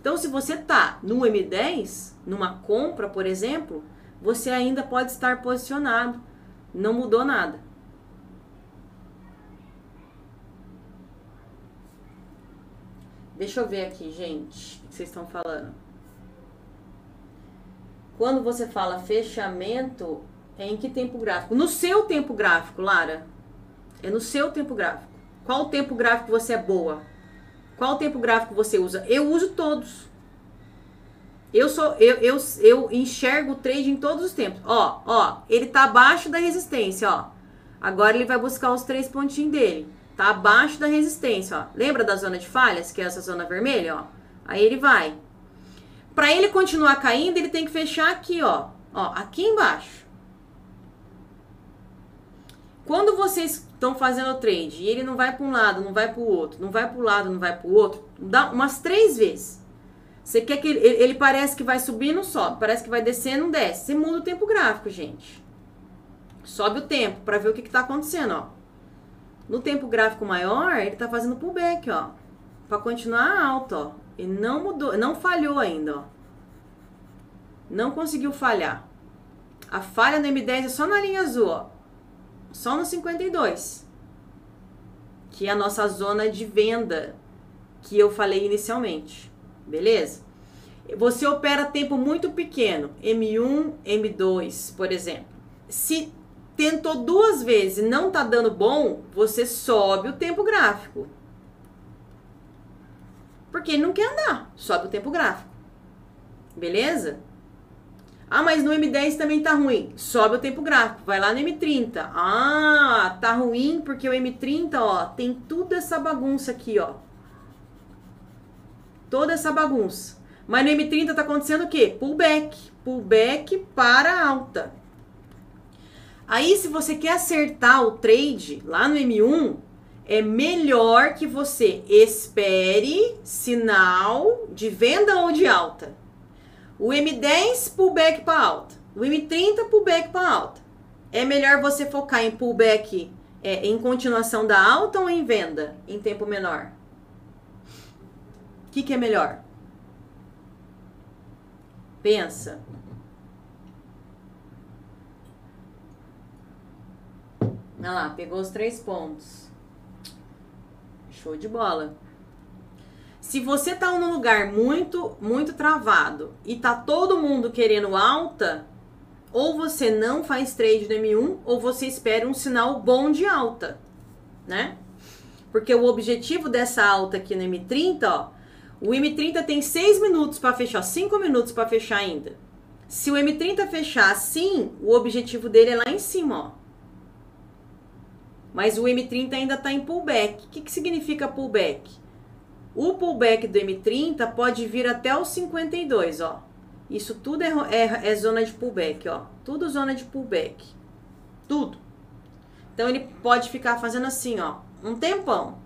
Então se você tá no M10, numa compra, por exemplo, você ainda pode estar posicionado. Não mudou nada. Deixa eu ver aqui, gente, o que vocês estão falando. Quando você fala fechamento, é em que tempo gráfico? No seu tempo gráfico, Lara. É no seu tempo gráfico. Qual tempo gráfico você é boa? Qual tempo gráfico você usa? Eu uso todos. Eu sou eu, eu, eu enxergo o trade em todos os tempos. Ó, ó, ele tá abaixo da resistência, ó. Agora ele vai buscar os três pontinhos dele. Tá abaixo da resistência, ó. Lembra da zona de falhas, que é essa zona vermelha, ó? Aí ele vai. Para ele continuar caindo, ele tem que fechar aqui, ó. Ó, aqui embaixo. Quando vocês estão fazendo o trade e ele não vai para um lado, não vai para o outro, não vai para o lado, não vai para o outro, dá umas três vezes. Você quer que ele, ele, parece que vai subir, não sobe, parece que vai descer, não desce. Você muda o tempo gráfico, gente. Sobe o tempo para ver o que está acontecendo, ó. No tempo gráfico maior, ele está fazendo pullback, ó, para continuar alto, ó. E não mudou, não falhou ainda, ó. Não conseguiu falhar. A falha no M10 é só na linha azul, ó. Só no 52. Que é a nossa zona de venda que eu falei inicialmente. Beleza? Você opera tempo muito pequeno, M1, M2, por exemplo. Se tentou duas vezes e não tá dando bom, você sobe o tempo gráfico. Porque ele não quer andar, sobe o tempo gráfico. Beleza? Ah, mas no M10 também tá ruim. Sobe o tempo gráfico, vai lá no M30. Ah, tá ruim porque o M30, ó, tem toda essa bagunça aqui, ó. Toda essa bagunça. Mas no M30 tá acontecendo o quê? Pullback. Pullback para alta. Aí, se você quer acertar o trade lá no M1, é melhor que você espere sinal de venda ou de alta. O M10 pullback para alta. O M30 pullback para alta. É melhor você focar em pullback é, em continuação da alta ou em venda em tempo menor? O que, que é melhor? Pensa. Olha lá, pegou os três pontos. Show de bola. Se você tá num lugar muito, muito travado e tá todo mundo querendo alta, ou você não faz trade no M1 ou você espera um sinal bom de alta, né? Porque o objetivo dessa alta aqui no M30, ó, o M30 tem 6 minutos para fechar, 5 minutos para fechar ainda. Se o M30 fechar assim, o objetivo dele é lá em cima, ó. Mas o M30 ainda está em pullback. O que, que significa pullback? O pullback do M30 pode vir até os 52, ó. Isso tudo é, é, é zona de pullback, ó. Tudo zona de pullback. Tudo. Então ele pode ficar fazendo assim, ó, um tempão.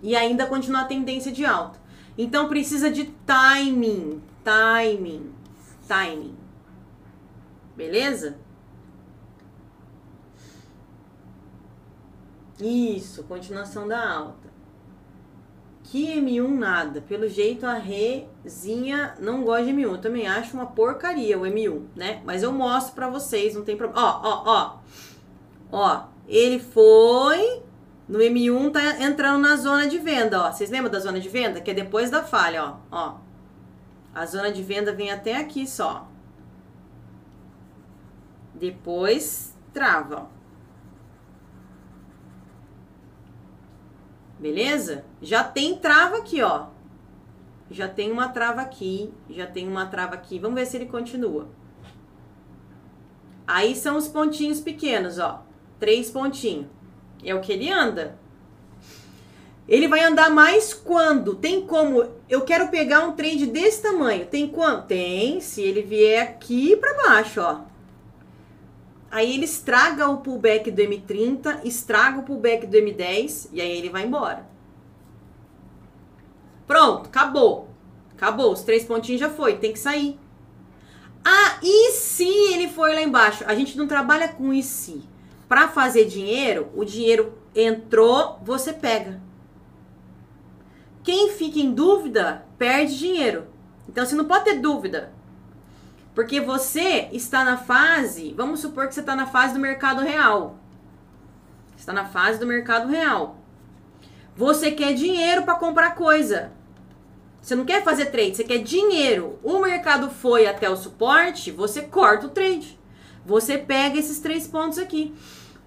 E ainda continuar a tendência de alta. Então precisa de timing, timing, timing. Beleza? Isso, continuação da alta. Que M1 nada. Pelo jeito a Rezinha não gosta de M1. Eu também acho uma porcaria o M1, né? Mas eu mostro pra vocês, não tem problema. Ó, ó, ó. Ó, ele foi no M1 tá entrando na zona de venda, ó. Vocês lembram da zona de venda? Que é depois da falha, ó. Ó. A zona de venda vem até aqui só. Depois trava, ó. Beleza? Já tem trava aqui, ó. Já tem uma trava aqui, já tem uma trava aqui. Vamos ver se ele continua. Aí são os pontinhos pequenos, ó. Três pontinhos. É o que ele anda. Ele vai andar mais quando? Tem como? Eu quero pegar um trade desse tamanho. Tem quanto? Tem, se ele vier aqui para baixo, ó. Aí ele estraga o pullback do M30, estraga o pullback do M10 e aí ele vai embora. Pronto, acabou. Acabou, os três pontinhos já foi, tem que sair. Ah, e se ele for lá embaixo? A gente não trabalha com e se. Para fazer dinheiro, o dinheiro entrou, você pega. Quem fica em dúvida, perde dinheiro. Então você não pode ter dúvida. Porque você está na fase, vamos supor que você está na fase do mercado real. Está na fase do mercado real. Você quer dinheiro para comprar coisa. Você não quer fazer trade, você quer dinheiro. O mercado foi até o suporte, você corta o trade. Você pega esses três pontos aqui.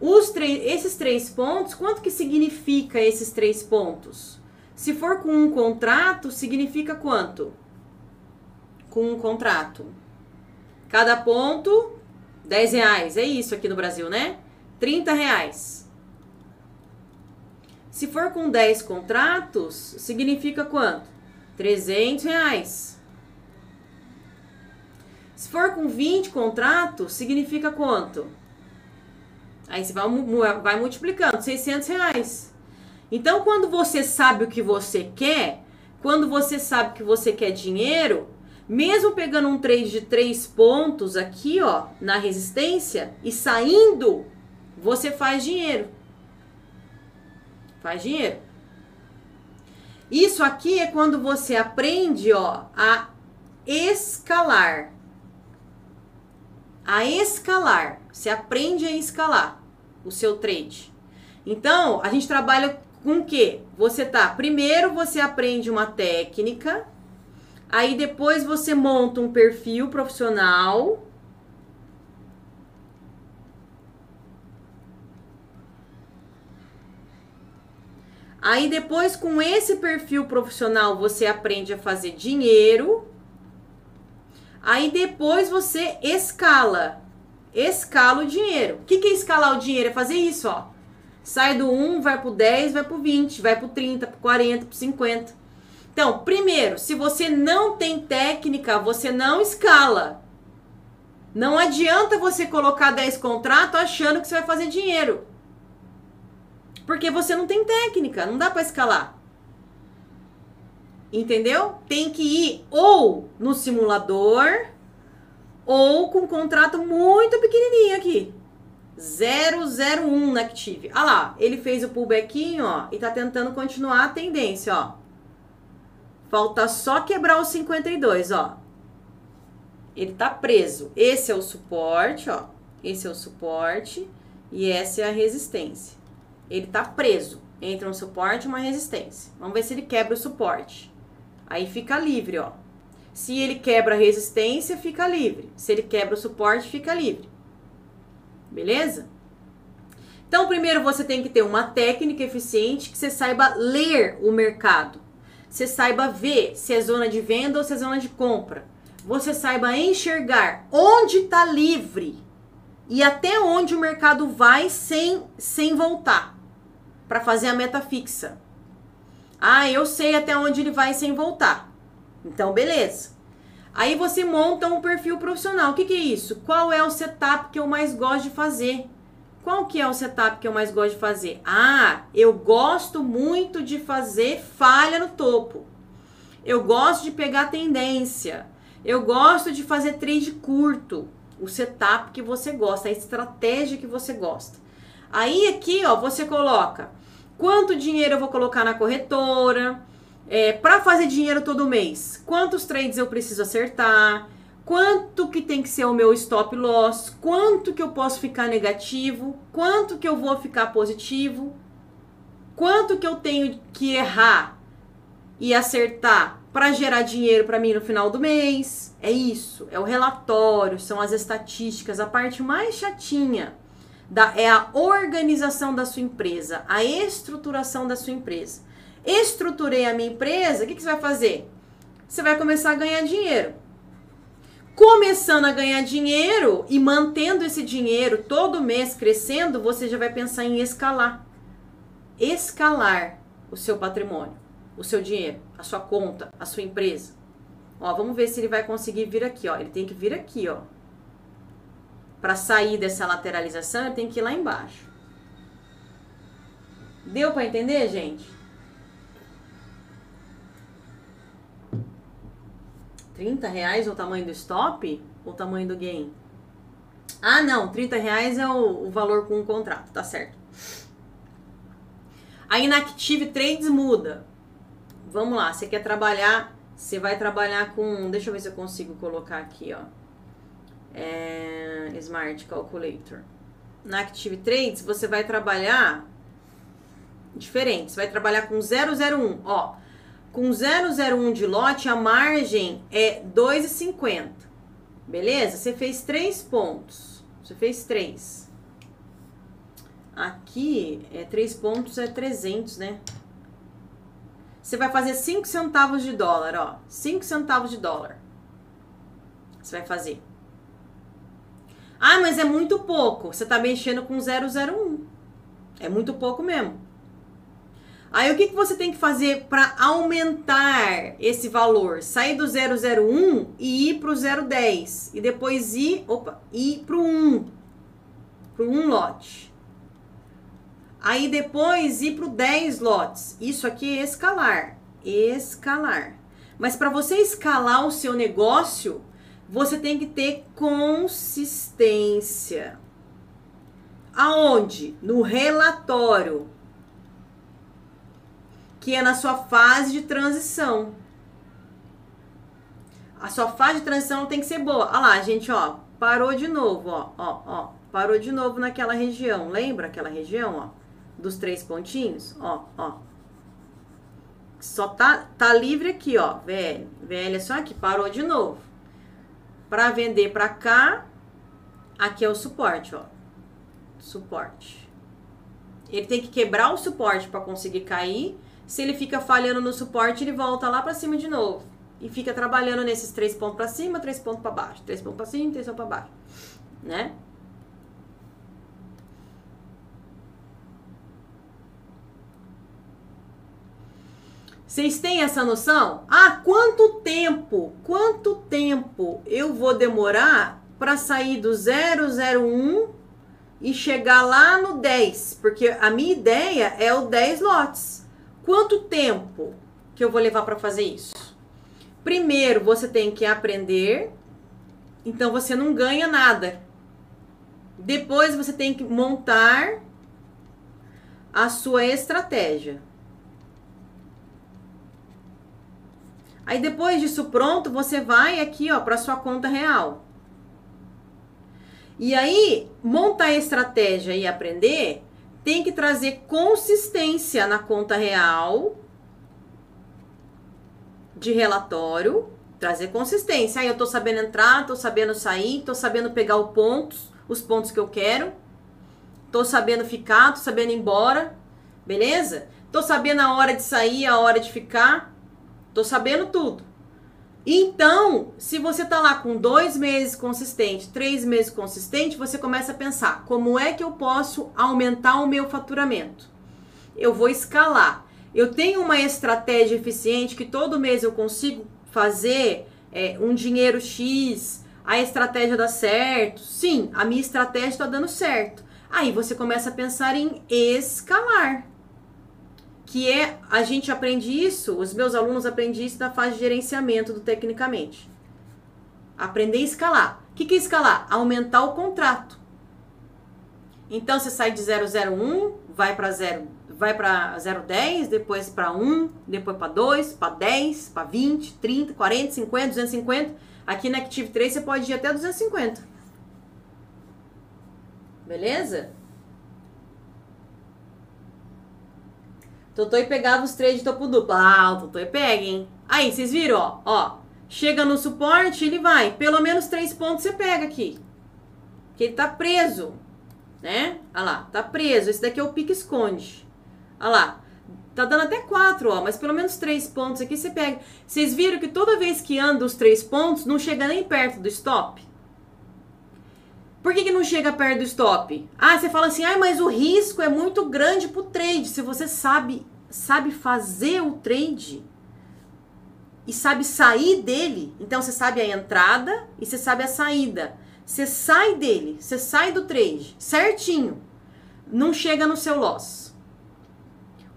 Os esses três pontos, quanto que significa esses três pontos? Se for com um contrato, significa quanto? Com um contrato. Cada ponto, 10 reais. É isso aqui no Brasil, né? 30 reais. Se for com 10 contratos, significa quanto? 300 reais. Se for com 20 contratos, significa quanto? Aí você vai, vai multiplicando, 600 reais. Então, quando você sabe o que você quer, quando você sabe que você quer dinheiro, mesmo pegando um trade de três pontos aqui, ó, na resistência e saindo, você faz dinheiro. Faz dinheiro. Isso aqui é quando você aprende, ó, a escalar a escalar. Você aprende a escalar o seu trade. Então, a gente trabalha com o quê? Você tá, primeiro você aprende uma técnica, aí depois você monta um perfil profissional. Aí depois com esse perfil profissional você aprende a fazer dinheiro. Aí depois você escala. Escala o dinheiro. O que, que é escalar o dinheiro? É fazer isso, ó. Sai do 1, vai pro 10, vai pro 20, vai pro 30, pro 40, pro 50. Então, primeiro, se você não tem técnica, você não escala. Não adianta você colocar 10 contratos achando que você vai fazer dinheiro. Porque você não tem técnica, não dá para escalar. Entendeu? Tem que ir ou no simulador ou com um contrato muito pequenininho aqui. 001 na Active. Ah lá, ele fez o pullbackinho, ó, e tá tentando continuar a tendência, ó. Falta só quebrar os 52, ó. Ele tá preso. Esse é o suporte, ó. Esse é o suporte e essa é a resistência. Ele tá preso entre um suporte e uma resistência. Vamos ver se ele quebra o suporte. Aí fica livre, ó. Se ele quebra a resistência, fica livre. Se ele quebra o suporte, fica livre. Beleza? Então, primeiro você tem que ter uma técnica eficiente que você saiba ler o mercado. Você saiba ver se é zona de venda ou se é zona de compra. Você saiba enxergar onde está livre e até onde o mercado vai sem, sem voltar para fazer a meta fixa. Ah, eu sei até onde ele vai sem voltar. Então, beleza. Aí você monta um perfil profissional. O que, que é isso? Qual é o setup que eu mais gosto de fazer? Qual que é o setup que eu mais gosto de fazer? Ah, eu gosto muito de fazer falha no topo. Eu gosto de pegar tendência. Eu gosto de fazer trade curto. O setup que você gosta, a estratégia que você gosta. Aí aqui, ó, você coloca quanto dinheiro eu vou colocar na corretora, é, para fazer dinheiro todo mês, quantos trades eu preciso acertar, quanto que tem que ser o meu stop loss, quanto que eu posso ficar negativo, quanto que eu vou ficar positivo, quanto que eu tenho que errar e acertar para gerar dinheiro para mim no final do mês. É isso, é o relatório, são as estatísticas, a parte mais chatinha da, é a organização da sua empresa, a estruturação da sua empresa. Estruturei a minha empresa, o que, que você vai fazer? Você vai começar a ganhar dinheiro. Começando a ganhar dinheiro e mantendo esse dinheiro todo mês crescendo, você já vai pensar em escalar. Escalar o seu patrimônio, o seu dinheiro, a sua conta, a sua empresa. Ó, vamos ver se ele vai conseguir vir aqui, ó. Ele tem que vir aqui, ó. Para sair dessa lateralização, eu tenho que ir lá embaixo. Deu para entender, gente? 30 reais é o tamanho do stop ou o tamanho do gain? Ah, não, 30 reais é o, o valor com o contrato, tá certo. A Inactive Trades muda. Vamos lá, você quer trabalhar, você vai trabalhar com, deixa eu ver se eu consigo colocar aqui, ó é, Smart Calculator. Na Active Trades, você vai trabalhar diferente. Você vai trabalhar com 001. Ó, com 001 de lote, a margem é 2,50. Beleza? Você fez três pontos. Você fez três. Aqui, é três pontos é 300, né? Você vai fazer 5 centavos de dólar, ó. 5 centavos de dólar. Você vai fazer. Ah, mas é muito pouco. Você está mexendo com 001. É muito pouco mesmo. Aí o que, que você tem que fazer para aumentar esse valor? Sair do 001 e ir para o 010 e depois ir, opa, ir para o 1, para o 1 lote. Aí depois ir para o 10 lotes. Isso aqui é escalar, escalar. Mas para você escalar o seu negócio, você tem que ter consistência. Aonde? No relatório que é na sua fase de transição. A sua fase de transição tem que ser boa. Olha lá, gente, ó, parou de novo, ó, ó, ó, parou de novo naquela região. Lembra aquela região, ó, dos três pontinhos? Ó, ó. Só tá, tá livre aqui, ó, velho. Velho é só aqui, parou de novo. Para vender para cá, aqui é o suporte, ó. Suporte. Ele tem que quebrar o suporte para conseguir cair se ele fica falhando no suporte, ele volta lá para cima de novo. E fica trabalhando nesses três pontos para cima, três pontos para baixo. Três pontos para cima, três pontos para baixo. Né? Vocês têm essa noção? Ah, quanto tempo, quanto tempo eu vou demorar para sair do 001 e chegar lá no 10? Porque a minha ideia é o 10 lotes. Quanto tempo que eu vou levar para fazer isso? Primeiro, você tem que aprender, então você não ganha nada. Depois, você tem que montar a sua estratégia. Aí depois disso pronto, você vai aqui, ó, para sua conta real. E aí, montar a estratégia e aprender tem que trazer consistência na conta real de relatório, trazer consistência. Aí eu tô sabendo entrar, tô sabendo sair, tô sabendo pegar os pontos, os pontos que eu quero. Tô sabendo ficar, tô sabendo ir embora, beleza? Tô sabendo a hora de sair, a hora de ficar. Tô sabendo tudo. Então, se você tá lá com dois meses consistente, três meses consistente, você começa a pensar: como é que eu posso aumentar o meu faturamento? Eu vou escalar. Eu tenho uma estratégia eficiente que todo mês eu consigo fazer é, um dinheiro X, a estratégia dá certo. Sim, a minha estratégia está dando certo. Aí você começa a pensar em escalar que é a gente aprende isso, os meus alunos aprendem isso na fase de gerenciamento do tecnicamente. Aprender a escalar. O que, que é escalar? Aumentar o contrato. Então você sai de 001, vai para 0, vai para 010, depois para 1, depois para 2, para 10, para 20, 30, 40, 50, 250. Aqui na Active 3 você pode ir até 250. Beleza? Totoi pegava os três de topo duplo. Ah, o Totoi pega, hein? Aí, vocês viram, ó? Ó, chega no suporte, ele vai. Pelo menos três pontos você pega aqui. Que ele tá preso, né? Olha lá, tá preso. Esse daqui é o pique esconde. Olha lá. Tá dando até quatro, ó, mas pelo menos três pontos aqui você pega. Vocês viram que toda vez que anda os três pontos, não chega nem perto do stop? Por que, que não chega perto do stop? Ah, você fala assim, ah, mas o risco é muito grande pro trade. Se você sabe, sabe fazer o trade e sabe sair dele, então você sabe a entrada e você sabe a saída. Você sai dele, você sai do trade certinho. Não chega no seu loss.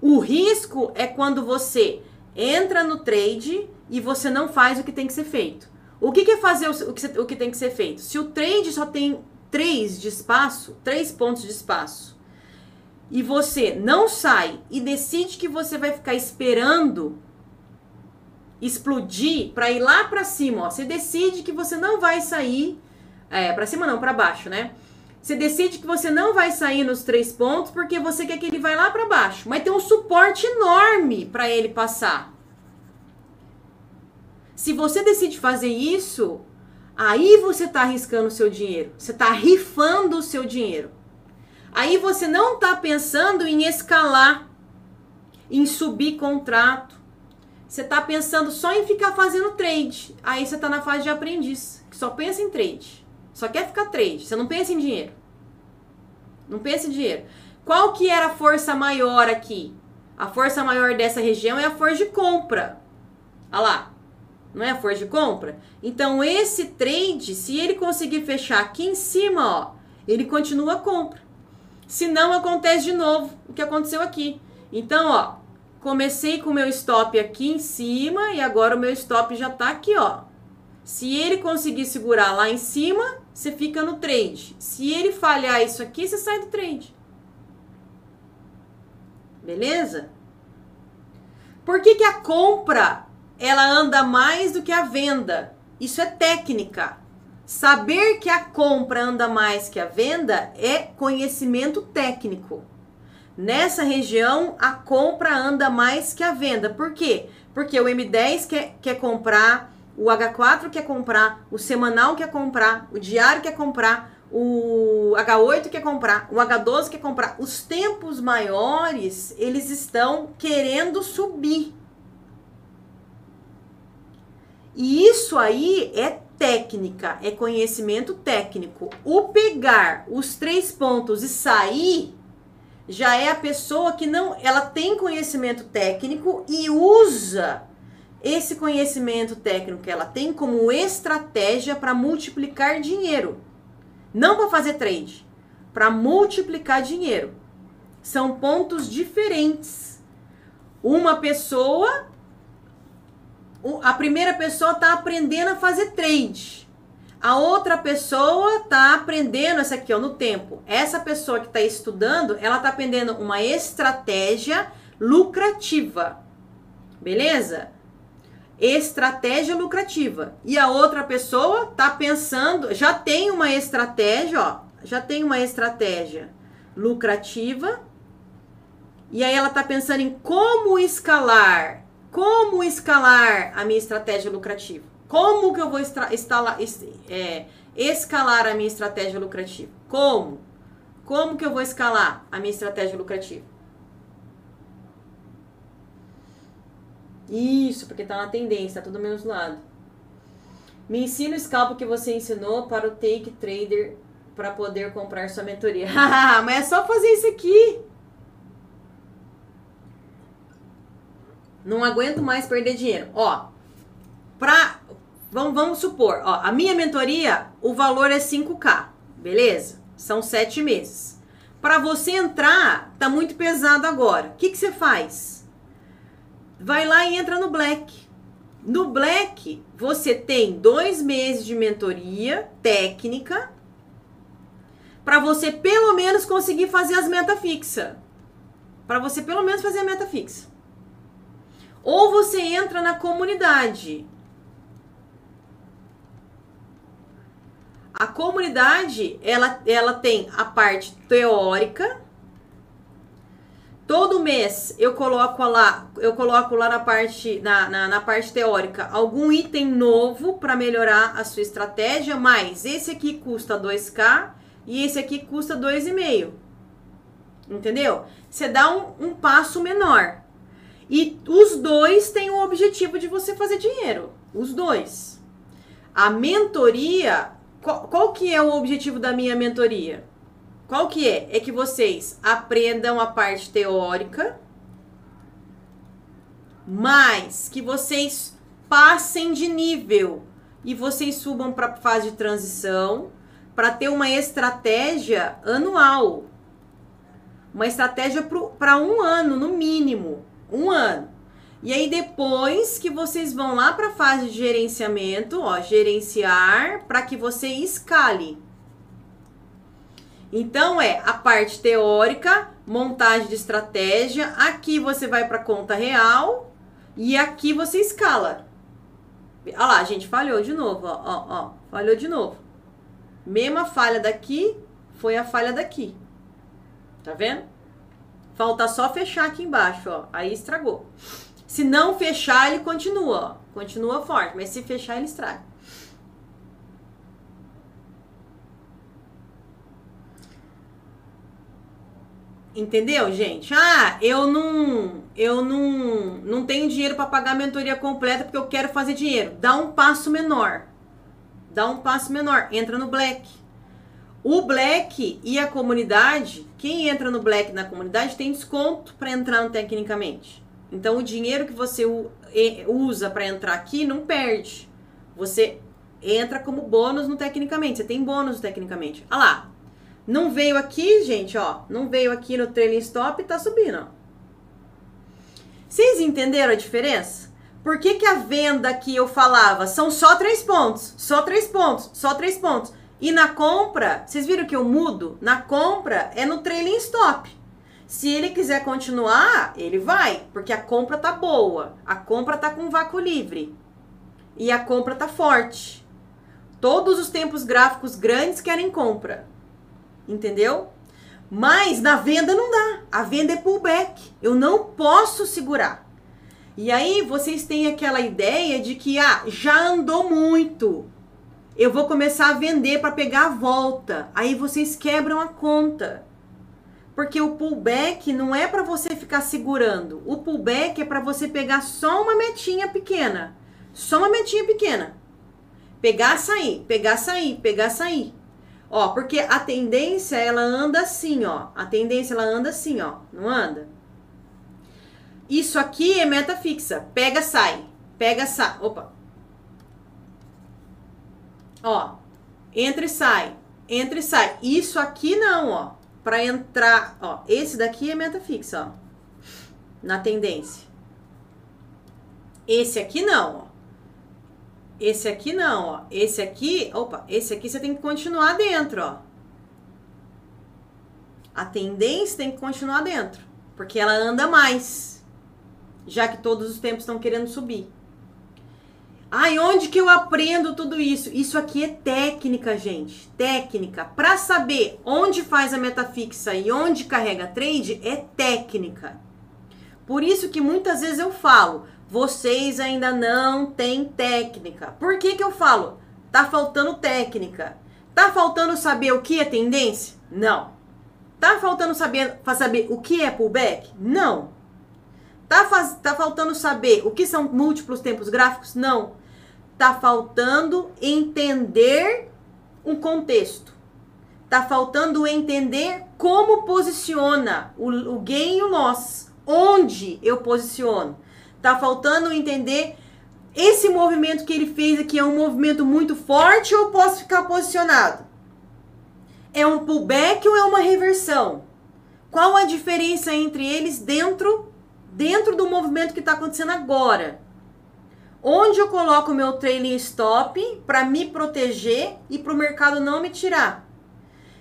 O risco é quando você entra no trade e você não faz o que tem que ser feito. O que, que é fazer o que, o que tem que ser feito? Se o trade só tem três de espaço, três pontos de espaço, e você não sai e decide que você vai ficar esperando explodir para ir lá para cima, ó, você decide que você não vai sair é, para cima não, para baixo, né? Você decide que você não vai sair nos três pontos porque você quer que ele vá lá para baixo, mas tem um suporte enorme para ele passar. Se você decide fazer isso, Aí você está arriscando o seu dinheiro. Você está rifando o seu dinheiro. Aí você não está pensando em escalar, em subir contrato. Você está pensando só em ficar fazendo trade. Aí você está na fase de aprendiz, que só pensa em trade. Só quer ficar trade. Você não pensa em dinheiro. Não pensa em dinheiro. Qual que era a força maior aqui? A força maior dessa região é a força de compra. Olha lá. Não é a força de compra? Então, esse trade, se ele conseguir fechar aqui em cima, ó, ele continua a compra. Se não, acontece de novo o que aconteceu aqui. Então, ó, comecei com o meu stop aqui em cima e agora o meu stop já tá aqui, ó. Se ele conseguir segurar lá em cima, você fica no trade. Se ele falhar isso aqui, você sai do trade. Beleza? Por que, que a compra ela anda mais do que a venda? Isso é técnica. Saber que a compra anda mais que a venda é conhecimento técnico. Nessa região, a compra anda mais que a venda. Por quê? Porque o M10 quer, quer comprar, o H4 quer comprar, o semanal quer comprar, o diário quer comprar, o H8 quer comprar, o H12 quer comprar. Os tempos maiores, eles estão querendo subir. E isso aí é técnica, é conhecimento técnico. O pegar os três pontos e sair já é a pessoa que não, ela tem conhecimento técnico e usa esse conhecimento técnico que ela tem como estratégia para multiplicar dinheiro. Não para fazer trade, para multiplicar dinheiro. São pontos diferentes. Uma pessoa, a primeira pessoa está aprendendo a fazer trade. A outra pessoa está aprendendo essa aqui, ó, no tempo. Essa pessoa que está estudando, ela está aprendendo uma estratégia lucrativa. Beleza? estratégia lucrativa. E a outra pessoa tá pensando, já tem uma estratégia, ó, já tem uma estratégia lucrativa. E aí ela tá pensando em como escalar, como escalar a minha estratégia lucrativa. Como que eu vou instalar, é, escalar a minha estratégia lucrativa? Como? Como que eu vou escalar a minha estratégia lucrativa? Isso, porque tá na tendência, tá tudo menos lado. Me ensina o scalpo que você ensinou para o Take Trader para poder comprar sua mentoria. Mas é só fazer isso aqui. Não aguento mais perder dinheiro. Ó, pra, vamos, vamos supor, ó, a minha mentoria, o valor é 5K, beleza? São sete meses. Para você entrar, tá muito pesado agora. O que, que você faz? vai lá e entra no Black. No Black, você tem dois meses de mentoria técnica para você pelo menos conseguir fazer as metas fixas. Para você pelo menos fazer a meta fixa. Ou você entra na comunidade. A comunidade, ela, ela tem a parte teórica Todo mês eu coloco lá, eu coloco lá na parte, na, na, na parte teórica algum item novo para melhorar a sua estratégia, mas esse aqui custa 2K e esse aqui custa 2,5. Entendeu? Você dá um, um passo menor. E os dois têm o objetivo de você fazer dinheiro. Os dois. A mentoria, qual, qual que é o objetivo da minha mentoria? Qual que é? É que vocês aprendam a parte teórica, mas que vocês passem de nível e vocês subam para a fase de transição para ter uma estratégia anual. Uma estratégia para um ano, no mínimo. Um ano. E aí, depois que vocês vão lá para a fase de gerenciamento, ó, gerenciar, para que você escale. Então é a parte teórica, montagem de estratégia. Aqui você vai para conta real e aqui você escala. Olha lá, gente, falhou de novo, ó, ó, ó, falhou de novo. Mesma falha daqui, foi a falha daqui. Tá vendo? Falta só fechar aqui embaixo, ó. Aí estragou. Se não fechar, ele continua, ó. Continua forte, mas se fechar, ele estraga. Entendeu, gente? Ah, eu não, eu não, não tenho dinheiro para pagar a mentoria completa porque eu quero fazer dinheiro. Dá um passo menor. dá um passo menor, entra no black. O black e a comunidade, quem entra no black na comunidade tem desconto para entrar no tecnicamente. Então o dinheiro que você usa para entrar aqui não perde. Você entra como bônus no tecnicamente. Você tem bônus tecnicamente. Olha lá. Não veio aqui, gente, ó. Não veio aqui no trailing stop e tá subindo, ó. Vocês entenderam a diferença? Por que, que a venda que eu falava são só três pontos, só três pontos, só três pontos? E na compra, vocês viram que eu mudo? Na compra é no trailing stop. Se ele quiser continuar, ele vai, porque a compra tá boa. A compra tá com vácuo livre. E a compra tá forte. Todos os tempos gráficos grandes querem compra. Entendeu? Mas na venda não dá. A venda é pullback. Eu não posso segurar. E aí vocês têm aquela ideia de que ah, já andou muito. Eu vou começar a vender para pegar a volta. Aí vocês quebram a conta. Porque o pullback não é para você ficar segurando. O pullback é para você pegar só uma metinha pequena. Só uma metinha pequena. Pegar, sair, pegar, sair, pegar, sair. Ó, porque a tendência ela anda assim, ó. A tendência ela anda assim, ó. Não anda? Isso aqui é meta fixa. Pega, sai. Pega, sai. Opa. Ó. Entra e sai. Entra e sai. Isso aqui não, ó. Para entrar, ó. Esse daqui é meta fixa, ó. Na tendência. Esse aqui não, ó. Esse aqui não, ó. Esse aqui, opa, esse aqui você tem que continuar dentro, ó. A tendência tem que continuar dentro, porque ela anda mais já que todos os tempos estão querendo subir. Ai, onde que eu aprendo tudo isso? Isso aqui é técnica, gente. Técnica. Para saber onde faz a meta fixa e onde carrega trade, é técnica. Por isso que muitas vezes eu falo, vocês ainda não têm técnica. Por que que eu falo? Tá faltando técnica. Tá faltando saber o que é tendência? Não. Tá faltando saber, saber o que é pullback? Não. Tá, faz, tá faltando saber o que são múltiplos tempos gráficos? Não. Tá faltando entender um contexto. Tá faltando entender como posiciona o, o gain e o loss. Onde eu posiciono. Tá faltando entender esse movimento que ele fez aqui é um movimento muito forte ou posso ficar posicionado? É um pullback ou é uma reversão? Qual a diferença entre eles dentro dentro do movimento que está acontecendo agora. Onde eu coloco meu trailing stop para me proteger e para o mercado não me tirar.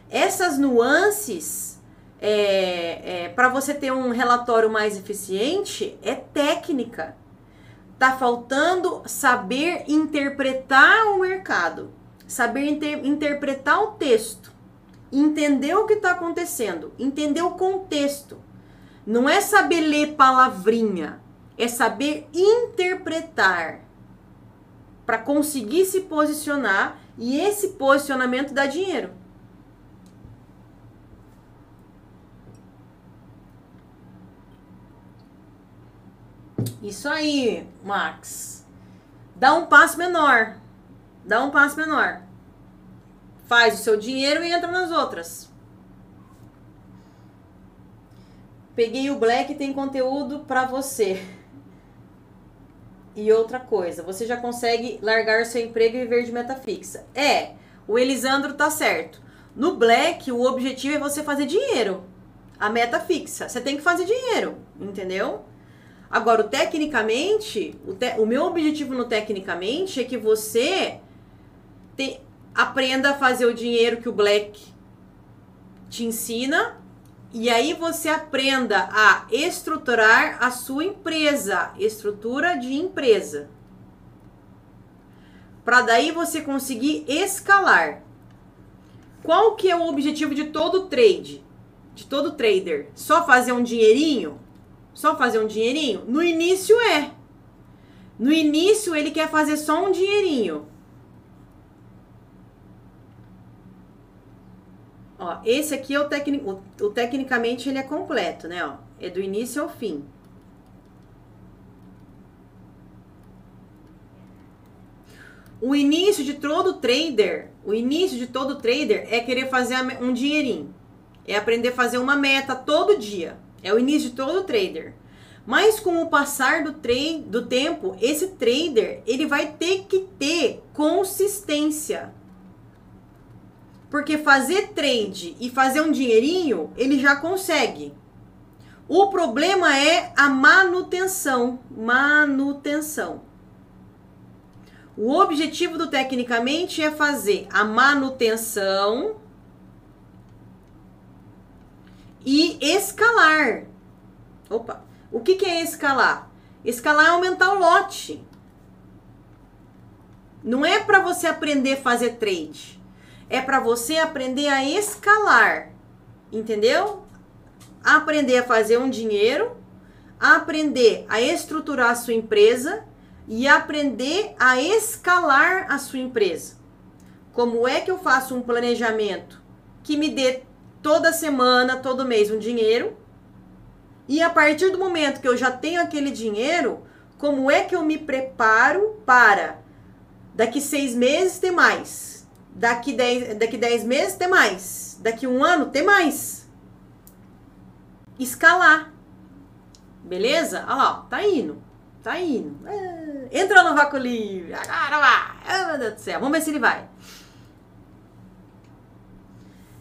Essas nuances, é, é, para você ter um relatório mais eficiente, é técnica. Tá faltando saber interpretar o mercado, saber inter interpretar o texto, entender o que está acontecendo, entender o contexto. Não é saber ler palavrinha, é saber interpretar para conseguir se posicionar e esse posicionamento dá dinheiro. Isso aí, Max. Dá um passo menor. Dá um passo menor. Faz o seu dinheiro e entra nas outras. Peguei o black tem conteúdo para você. E outra coisa, você já consegue largar seu emprego e viver de meta fixa. É, o Elisandro tá certo. No black, o objetivo é você fazer dinheiro. A meta fixa. Você tem que fazer dinheiro, entendeu? Agora, o tecnicamente, o, te, o meu objetivo no tecnicamente é que você aprenda a fazer o dinheiro que o black te ensina e aí você aprenda a estruturar a sua empresa, estrutura de empresa. Para daí você conseguir escalar. Qual que é o objetivo de todo trade? De todo trader? Só fazer um dinheirinho? Só fazer um dinheirinho? No início é. No início ele quer fazer só um dinheirinho. Ó, esse aqui é o, técnico, o, tecnicamente ele é completo, né? Ó, é do início ao fim. o início de todo trader, o início de todo trader é querer fazer um dinheirinho. É aprender a fazer uma meta todo dia. É o início de todo trader. Mas com o passar do, do tempo, esse trader ele vai ter que ter consistência. Porque fazer trade e fazer um dinheirinho, ele já consegue. O problema é a manutenção. Manutenção. O objetivo do tecnicamente é fazer a manutenção e escalar. Opa, o que, que é escalar? Escalar é aumentar o lote. Não é para você aprender a fazer trade. É para você aprender a escalar. Entendeu? Aprender a fazer um dinheiro, aprender a estruturar a sua empresa e aprender a escalar a sua empresa. Como é que eu faço um planejamento que me dê toda semana, todo mês um dinheiro? E a partir do momento que eu já tenho aquele dinheiro, como é que eu me preparo para daqui seis meses ter mais, daqui dez, daqui dez meses ter mais, daqui um ano ter mais? Escalar. Beleza? Olha lá, tá indo. Tá indo. É, entra no vácuo livre. Agora vai. Oh, meu Deus do céu. Vamos ver se ele vai.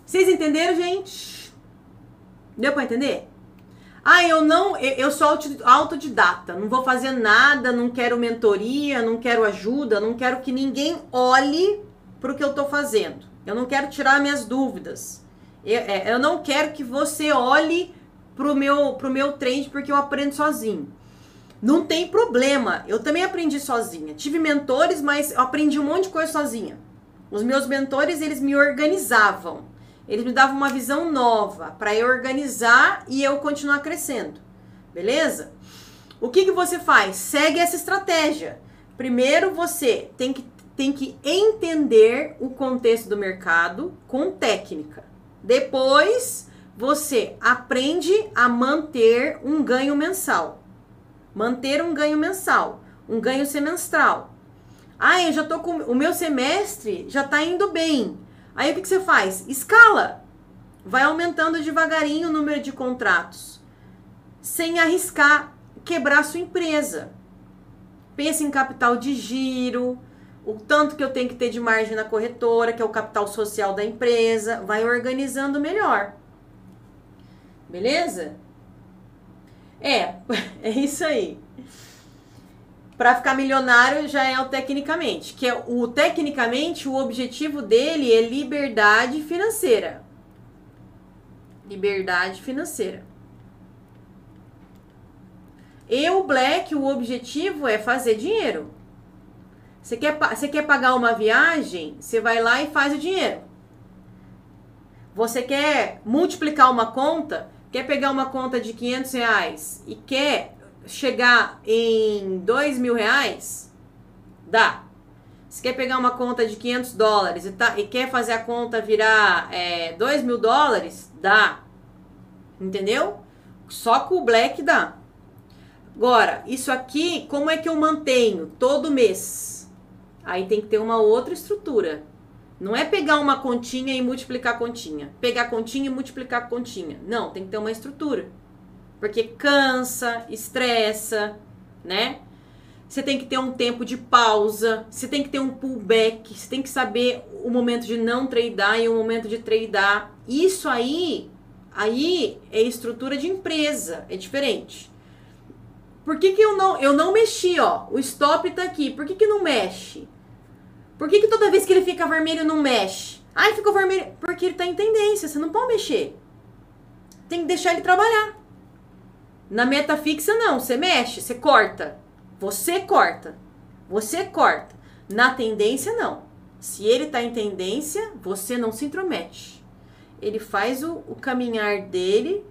Vocês entenderam, gente? Deu para entender? Ah, eu não, eu sou autodidata, não vou fazer nada, não quero mentoria, não quero ajuda, não quero que ninguém olhe para o que eu estou fazendo. Eu não quero tirar minhas dúvidas. Eu, é, eu não quero que você olhe pro meu, pro meu trend porque eu aprendo sozinho. Não tem problema. Eu também aprendi sozinha. Tive mentores, mas eu aprendi um monte de coisa sozinha. Os meus mentores, eles me organizavam. Eles me davam uma visão nova para eu organizar e eu continuar crescendo. Beleza? O que, que você faz? Segue essa estratégia. Primeiro você tem que, tem que entender o contexto do mercado com técnica. Depois você aprende a manter um ganho mensal manter um ganho mensal, um ganho semestral. Ah, eu já tô com o meu semestre já tá indo bem. Aí o que, que você faz? Escala. Vai aumentando devagarinho o número de contratos, sem arriscar quebrar sua empresa. Pense em capital de giro, o tanto que eu tenho que ter de margem na corretora, que é o capital social da empresa, vai organizando melhor. Beleza? É, é isso aí. Para ficar milionário já é o tecnicamente, que é o tecnicamente o objetivo dele é liberdade financeira. Liberdade financeira. E o black, o objetivo é fazer dinheiro. Você quer, você quer pagar uma viagem, você vai lá e faz o dinheiro. Você quer multiplicar uma conta, quer pegar uma conta de 500 reais e quer chegar em 2 mil reais, dá. Se quer pegar uma conta de 500 dólares e, tá, e quer fazer a conta virar é, 2 mil dólares, dá. Entendeu? Só com o Black dá. Agora, isso aqui, como é que eu mantenho todo mês? Aí tem que ter uma outra estrutura. Não é pegar uma continha e multiplicar a continha. Pegar a continha e multiplicar a continha. Não, tem que ter uma estrutura. Porque cansa, estressa, né? Você tem que ter um tempo de pausa, você tem que ter um pullback, você tem que saber o momento de não tradar e o momento de tradar. Isso aí, aí é estrutura de empresa, é diferente. Por que, que eu não eu não mexi, ó? O stop tá aqui. Por que, que não mexe? Por que, que toda vez que ele fica vermelho não mexe? Ai, ficou vermelho. Porque ele tá em tendência, você não pode mexer. Tem que deixar ele trabalhar. Na meta fixa, não. Você mexe, você corta. Você corta. Você corta. Na tendência, não. Se ele tá em tendência, você não se intromete. Ele faz o, o caminhar dele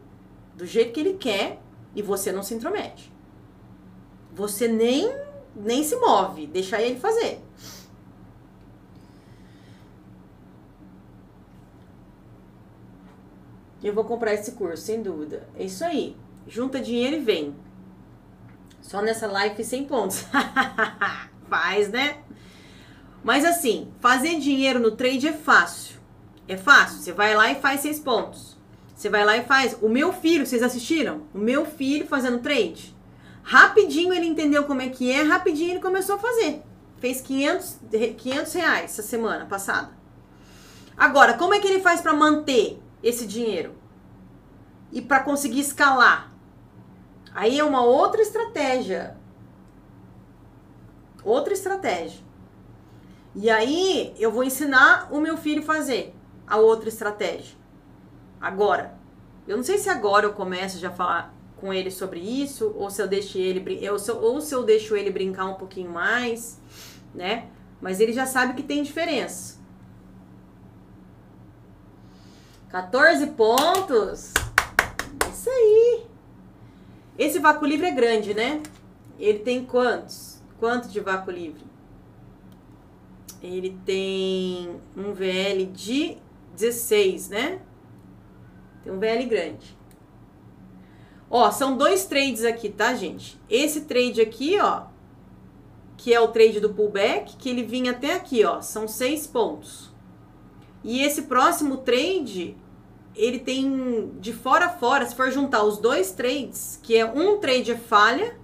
do jeito que ele quer e você não se intromete. Você nem, nem se move, deixa ele fazer. Eu vou comprar esse curso, sem dúvida. É isso aí. Junta dinheiro e vem. Só nessa live sem pontos. Faz, né? Mas assim, fazer dinheiro no trade é fácil. É fácil. Você vai lá e faz seis pontos. Você vai lá e faz. O meu filho, vocês assistiram? O meu filho fazendo trade. Rapidinho ele entendeu como é que é, rapidinho ele começou a fazer. Fez 500, 500 reais essa semana passada. Agora, como é que ele faz para manter esse dinheiro? E para conseguir escalar? Aí é uma outra estratégia. Outra estratégia. E aí eu vou ensinar o meu filho fazer a outra estratégia. Agora. Eu não sei se agora eu começo já a falar com ele sobre isso, ou se eu deixo ele eu, ou se eu deixo ele brincar um pouquinho mais, né? Mas ele já sabe que tem diferença. 14 pontos. Isso aí. Esse vácuo livre é grande, né? Ele tem quantos? Quanto de vácuo livre? Ele tem um VL de 16, né? Tem um VL grande. Ó, são dois trades aqui, tá, gente? Esse trade aqui, ó, que é o trade do pullback, que ele vinha até aqui, ó, são seis pontos. E esse próximo trade, ele tem de fora a fora, se for juntar os dois trades, que é um trade é falha,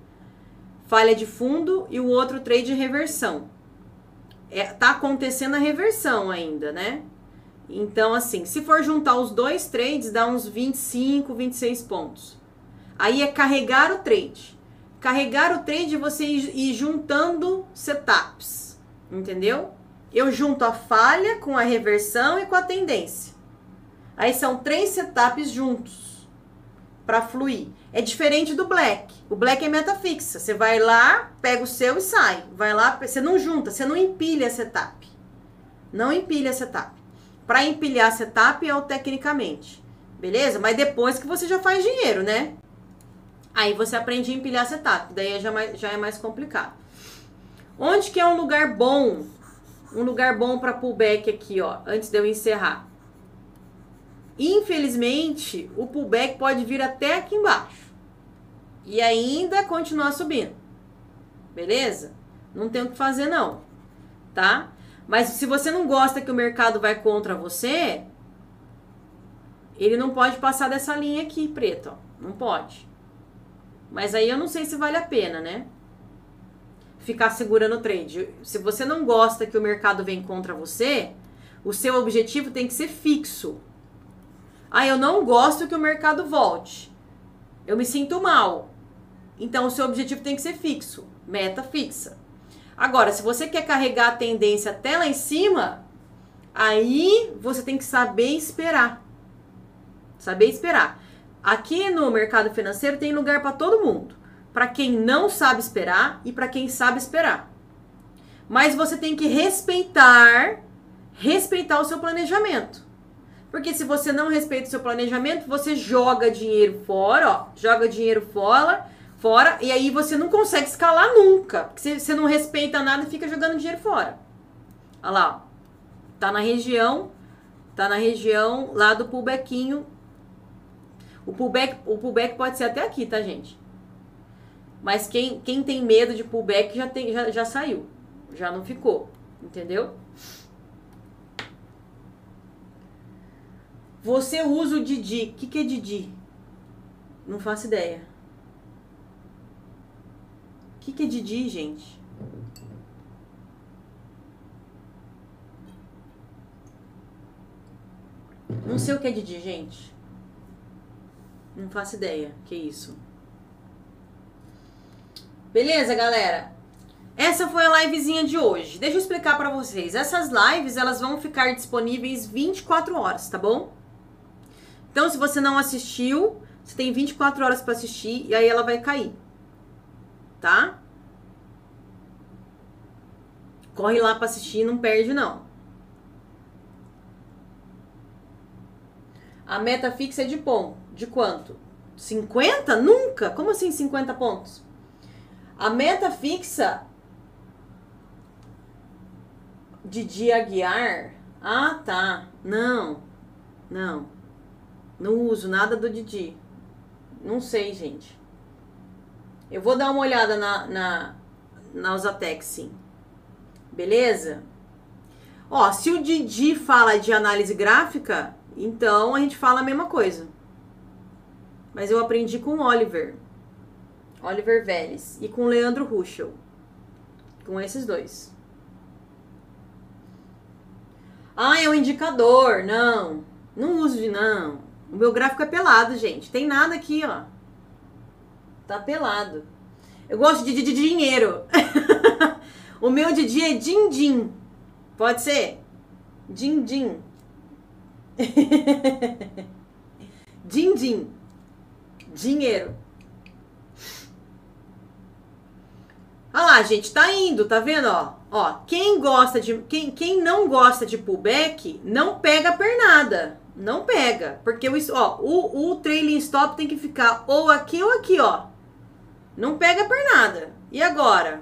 falha de fundo, e o outro trade é reversão. É, tá acontecendo a reversão ainda, né? Então, assim, se for juntar os dois trades, dá uns 25, 26 pontos. Aí é carregar o trade. Carregar o trade você ir juntando setups, entendeu? Eu junto a falha com a reversão e com a tendência. Aí são três setups juntos para fluir. É diferente do black. O black é meta fixa. Você vai lá, pega o seu e sai. Vai lá, você não junta, você não empilha setup. Não empilha setup. Para empilhar setup é o tecnicamente. Beleza? Mas depois que você já faz dinheiro, né? Aí você aprende a empilhar setup, daí já, mais, já é mais complicado. Onde que é um lugar bom? Um lugar bom para pullback aqui, ó, antes de eu encerrar. Infelizmente, o pullback pode vir até aqui embaixo. E ainda continuar subindo. Beleza? Não tem o que fazer não, tá? Mas se você não gosta que o mercado vai contra você, ele não pode passar dessa linha aqui, preto, ó. Não pode. Mas aí eu não sei se vale a pena, né? Ficar segurando o trade. Se você não gosta que o mercado vem contra você, o seu objetivo tem que ser fixo. Ah, eu não gosto que o mercado volte. Eu me sinto mal. Então o seu objetivo tem que ser fixo, meta fixa. Agora, se você quer carregar a tendência até lá em cima, aí você tem que saber esperar. Saber esperar. Aqui no mercado financeiro tem lugar para todo mundo. Para quem não sabe esperar e para quem sabe esperar. Mas você tem que respeitar, respeitar o seu planejamento. Porque se você não respeita o seu planejamento, você joga dinheiro fora, ó, joga dinheiro fora, fora, e aí você não consegue escalar nunca. Porque você não respeita nada e fica jogando dinheiro fora. Olha lá. Tá na região, tá na região lá do pullbackinho o pullback, o pullback pode ser até aqui, tá, gente? Mas quem, quem tem medo de pullback já, tem, já, já saiu. Já não ficou. Entendeu? Você usa o Didi. O que, que é Didi? Não faço ideia. O que, que é Didi, gente? Não sei o que é Didi, gente. Não faço ideia. Que isso. Beleza, galera? Essa foi a livezinha de hoje. Deixa eu explicar para vocês. Essas lives, elas vão ficar disponíveis 24 horas, tá bom? Então, se você não assistiu, você tem 24 horas para assistir e aí ela vai cair. Tá? Corre lá para assistir, não perde não. A meta fixa é de ponto. De quanto? 50? Nunca! Como assim 50 pontos? A meta fixa de dia guiar. Ah, tá. Não. Não. Não uso nada do Didi. Não sei, gente. Eu vou dar uma olhada na, na, na Usatex, sim. Beleza? Ó, se o Didi fala de análise gráfica, então a gente fala a mesma coisa. Mas eu aprendi com Oliver. Oliver Vélez. E com Leandro Ruschel. Com esses dois. Ah, é um indicador. Não. Não uso de não. O meu gráfico é pelado, gente. Tem nada aqui, ó. Tá pelado. Eu gosto de, de, de dinheiro. o meu Didi é din-din. Pode ser? Din-din. din-din. Dinheiro. Olha lá, gente, tá indo, tá vendo, ó? Ó, quem gosta de quem, quem não gosta de pullback, não pega pernada. Não pega, porque o ó, o, o trailing stop tem que ficar ou aqui ou aqui, ó. Não pega pernada. E agora?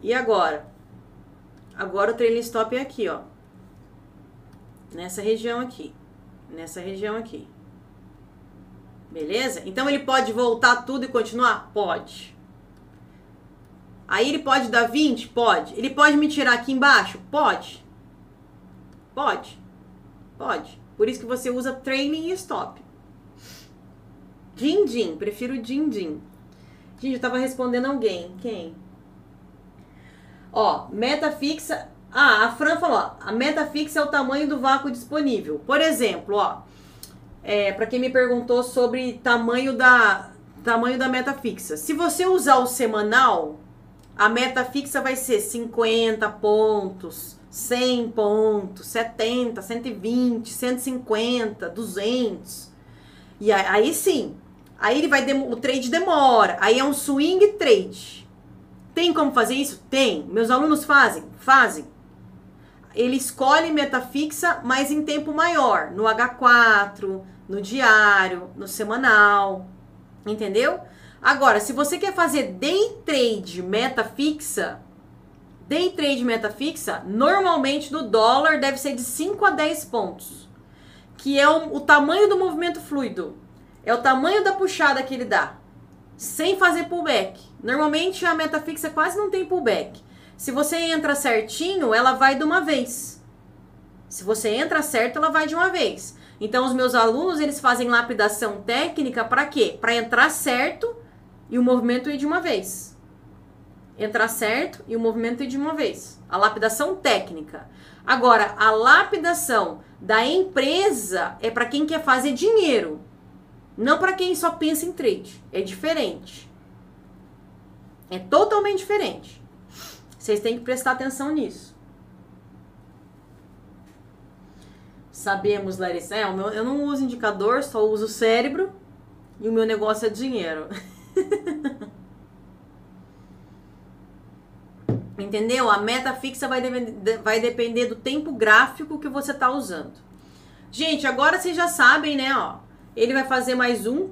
E agora? Agora o trailing stop é aqui, ó. Nessa região aqui. Nessa região aqui. Beleza? Então ele pode voltar tudo e continuar? Pode. Aí ele pode dar 20? Pode. Ele pode me tirar aqui embaixo? Pode. Pode. Pode. Por isso que você usa training e stop. Din din, prefiro din din. Gente, eu tava respondendo alguém. Quem? Ó, meta fixa. Ah, a Fran falou, a meta fixa é o tamanho do vácuo disponível. Por exemplo, ó, é, para quem me perguntou sobre tamanho da tamanho da meta fixa. Se você usar o semanal, a meta fixa vai ser 50 pontos, 100 pontos, 70, 120, 150, 200. E aí, aí sim, aí ele vai o trade demora, aí é um swing trade. Tem como fazer isso? Tem. Meus alunos fazem, fazem. Ele escolhe meta fixa, mas em tempo maior, no H4, no diário, no semanal, entendeu? Agora, se você quer fazer day trade meta fixa, day trade meta fixa, normalmente no dólar deve ser de 5 a 10 pontos, que é o, o tamanho do movimento fluido, é o tamanho da puxada que ele dá, sem fazer pullback. Normalmente a meta fixa quase não tem pullback. Se você entra certinho, ela vai de uma vez. Se você entra certo, ela vai de uma vez. Então os meus alunos, eles fazem lapidação técnica para quê? Para entrar certo e o movimento ir de uma vez. Entrar certo e o movimento ir de uma vez. A lapidação técnica. Agora, a lapidação da empresa é para quem quer fazer dinheiro, não para quem só pensa em trade. É diferente. É totalmente diferente. Vocês têm que prestar atenção nisso. Sabemos, Larissa. É, eu não uso indicador, só uso cérebro e o meu negócio é dinheiro. Entendeu? A meta fixa vai, de, vai depender do tempo gráfico que você está usando. Gente, agora vocês já sabem, né? Ó, ele vai fazer mais um.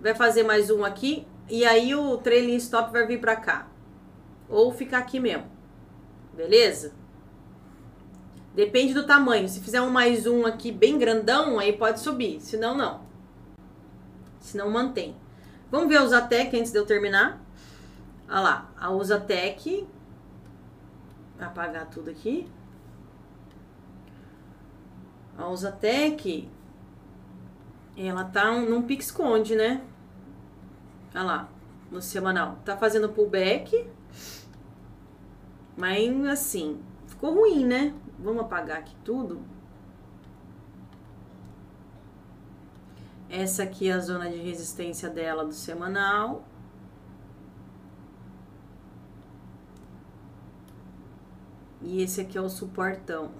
Vai fazer mais um aqui. E aí o trailing stop vai vir para cá. Ou ficar aqui mesmo. Beleza? Depende do tamanho. Se fizer um mais um aqui bem grandão, aí pode subir. Se não, não. Se não, mantém. Vamos ver a Usatec antes de eu terminar. Olha lá, a Usatec. Apagar tudo aqui. A Usatec, ela tá num pique-esconde, né? Olha lá, no semanal. Tá fazendo pullback. Mas assim, ficou ruim, né? Vamos apagar aqui tudo. Essa aqui é a zona de resistência dela do semanal. E esse aqui é o suportão.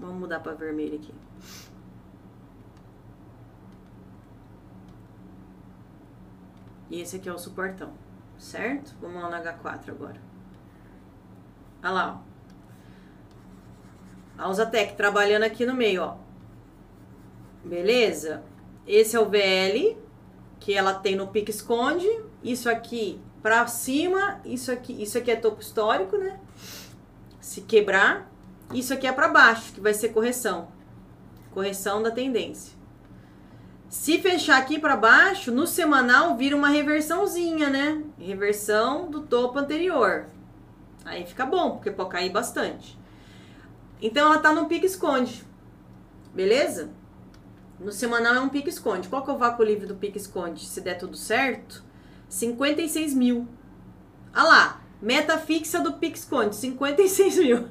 Vamos mudar para vermelho aqui. E esse aqui é o suportão, certo? Vamos lá no H4 agora. Olha lá, ó. A Usatec trabalhando aqui no meio, ó. Beleza? Esse é o VL, que ela tem no pique esconde. Isso aqui para cima, isso aqui, isso aqui é topo histórico, né? Se quebrar, isso aqui é para baixo, que vai ser correção. Correção da tendência. Se fechar aqui para baixo, no semanal vira uma reversãozinha, né? Reversão do topo anterior. Aí fica bom, porque pode cair bastante. Então ela tá no pique-esconde. Beleza? No semanal é um pique-esconde. Qual que é o vácuo livre do pique-esconde? Se der tudo certo, 56 mil. Ah lá, meta fixa do pique-esconde, 56 mil.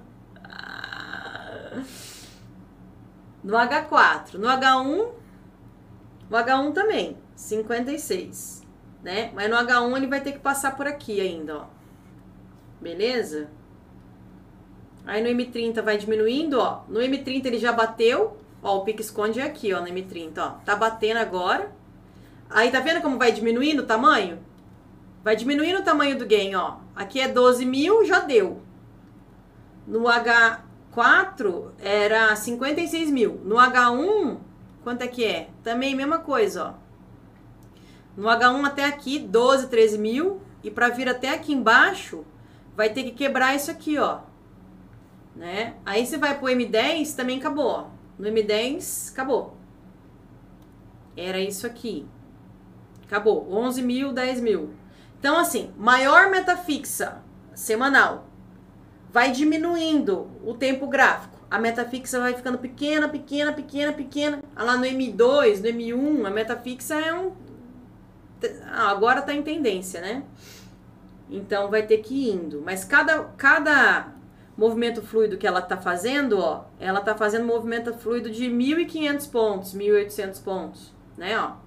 No H4. No H1, o H1 também, 56, né? Mas no H1 ele vai ter que passar por aqui ainda, ó. Beleza? Aí no M30 vai diminuindo, ó. No M30 ele já bateu, ó, o pique esconde é aqui, ó, no M30, ó. Tá batendo agora. Aí tá vendo como vai diminuindo o tamanho? Vai diminuindo o tamanho do gain, ó. Aqui é 12 mil, já deu. No H4 era 56 mil. No H1 Quanto é que é? Também mesma coisa, ó. No H1 até aqui, 12, 13 mil. E para vir até aqui embaixo, vai ter que quebrar isso aqui, ó. Né? Aí você vai pro M10, também acabou, ó. No M10, acabou. Era isso aqui. Acabou. 11 mil, 10 mil. Então, assim, maior meta fixa semanal vai diminuindo o tempo gráfico a meta fixa vai ficando pequena, pequena, pequena, pequena. Ah, lá no M2, no M1, a meta fixa é um. Ah, agora tá em tendência, né? Então vai ter que ir indo. Mas cada, cada movimento fluido que ela tá fazendo, ó, ela tá fazendo movimento fluido de 1.500 pontos, 1.800 pontos, né, ó.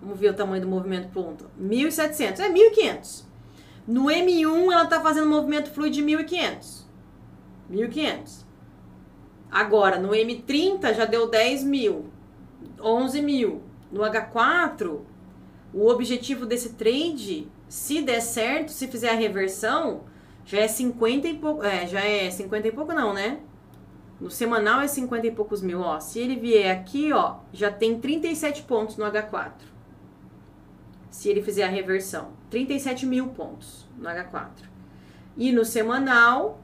Vamos ver o tamanho do movimento ponto. 1.700, é 1.500. No M1 ela tá fazendo movimento fluido de 1.500. 1.500. Agora, no M30 já deu 10 mil, 11 mil. No H4, o objetivo desse trade, se der certo, se fizer a reversão, já é 50 e pouco. É, já é 50 e pouco, não, né? No semanal é 50 e poucos mil, ó. Se ele vier aqui, ó, já tem 37 pontos no H4. Se ele fizer a reversão, 37 mil pontos no H4. E no semanal,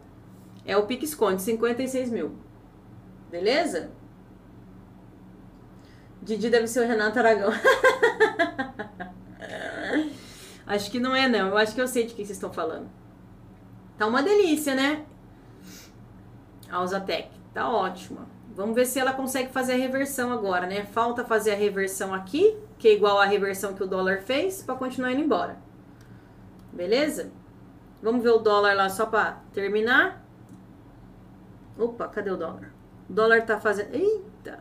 é o pique esconde, 56 mil. Beleza? Didi deve ser o Renato Aragão. acho que não é, não. Eu acho que eu sei de quem vocês estão falando. Tá uma delícia, né? A Usatec. Tá ótima. Vamos ver se ela consegue fazer a reversão agora, né? Falta fazer a reversão aqui, que é igual a reversão que o dólar fez, para continuar indo embora. Beleza? Vamos ver o dólar lá só para terminar. Opa, cadê o dólar? O dólar tá fazendo. Eita!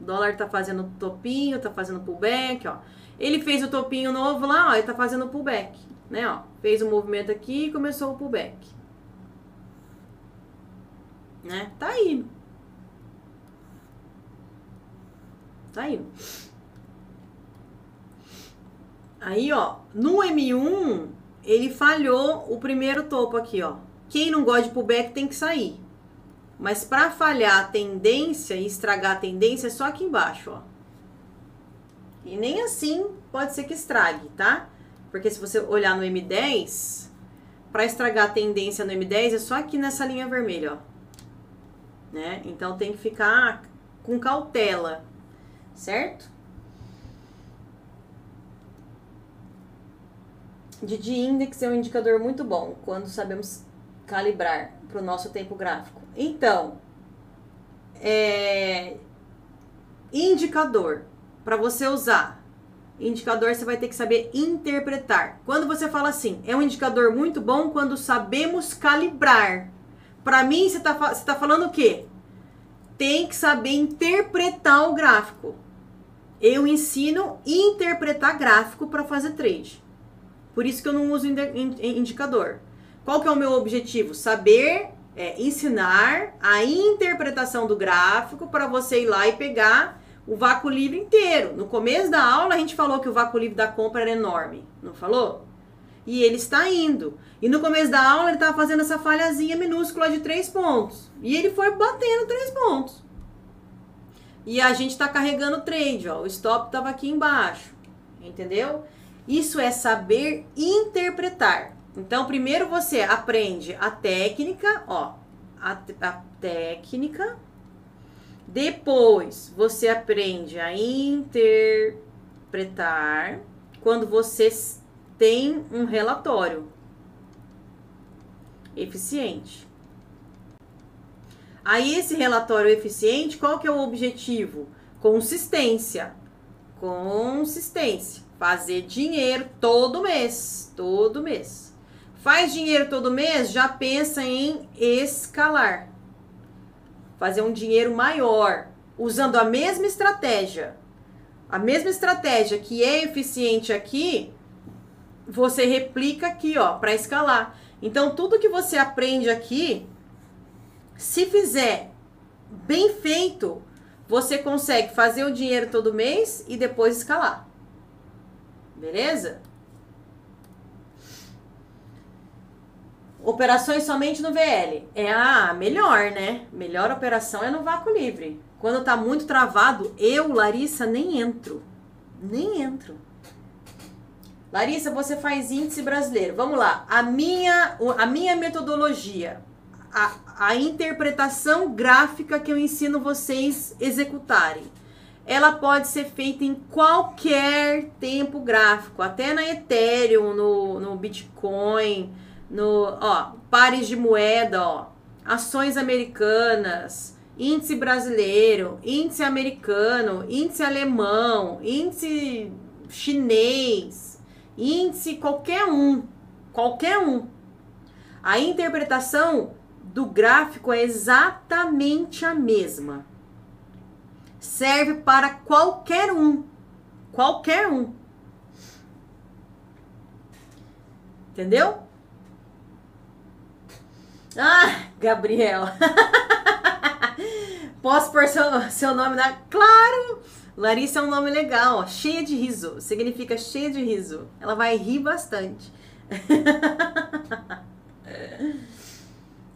O dólar tá fazendo topinho, tá fazendo pullback, ó. Ele fez o topinho novo lá, ó, ele tá fazendo pullback, né, ó. Fez um movimento aqui e começou o pullback. Né? Tá indo. Tá indo. Aí, ó, no M1, ele falhou o primeiro topo aqui, ó. Quem não gosta de pullback tem que sair. Mas para falhar a tendência e estragar a tendência é só aqui embaixo, ó. E nem assim pode ser que estrague, tá? Porque se você olhar no M10, para estragar a tendência no M10 é só aqui nessa linha vermelha, ó. Né? Então tem que ficar com cautela, certo? Didi Index é um indicador muito bom quando sabemos calibrar para o nosso tempo gráfico. Então, é, indicador para você usar. Indicador você vai ter que saber interpretar. Quando você fala assim, é um indicador muito bom quando sabemos calibrar. Para mim, você está tá falando o quê? Tem que saber interpretar o gráfico. Eu ensino interpretar gráfico para fazer trade. Por isso que eu não uso indicador. Qual que é o meu objetivo? Saber é, ensinar a interpretação do gráfico para você ir lá e pegar o vácuo livre inteiro. No começo da aula a gente falou que o vácuo livre da compra era enorme, não falou? E ele está indo. E no começo da aula ele estava fazendo essa falhazinha minúscula de três pontos. E ele foi batendo três pontos. E a gente está carregando o trade, ó. O stop estava aqui embaixo. Entendeu? Isso é saber interpretar. Então, primeiro você aprende a técnica, ó, a, a técnica. Depois você aprende a interpretar quando você tem um relatório. eficiente. Aí esse relatório eficiente, qual que é o objetivo? Consistência. Consistência. Fazer dinheiro todo mês, todo mês. Faz dinheiro todo mês, já pensa em escalar. Fazer um dinheiro maior, usando a mesma estratégia. A mesma estratégia que é eficiente aqui, você replica aqui, ó, para escalar. Então, tudo que você aprende aqui, se fizer bem feito, você consegue fazer o dinheiro todo mês e depois escalar. Beleza? Operações somente no VL. É a melhor, né? Melhor operação é no vácuo livre. Quando tá muito travado, eu, Larissa, nem entro. Nem entro. Larissa, você faz índice brasileiro. Vamos lá. A minha, a minha metodologia, a, a interpretação gráfica que eu ensino vocês executarem, ela pode ser feita em qualquer tempo gráfico, até na Ethereum, no, no Bitcoin, no ó, pares de moeda, ó, ações americanas, índice brasileiro, índice americano, índice alemão, índice chinês, índice qualquer um, qualquer um. A interpretação do gráfico é exatamente a mesma. Serve para qualquer um, qualquer um. Entendeu? Ah, Gabriel. Posso pôr seu, seu nome na. Claro! Larissa é um nome legal, ó, cheia de riso. Significa cheia de riso. Ela vai rir bastante.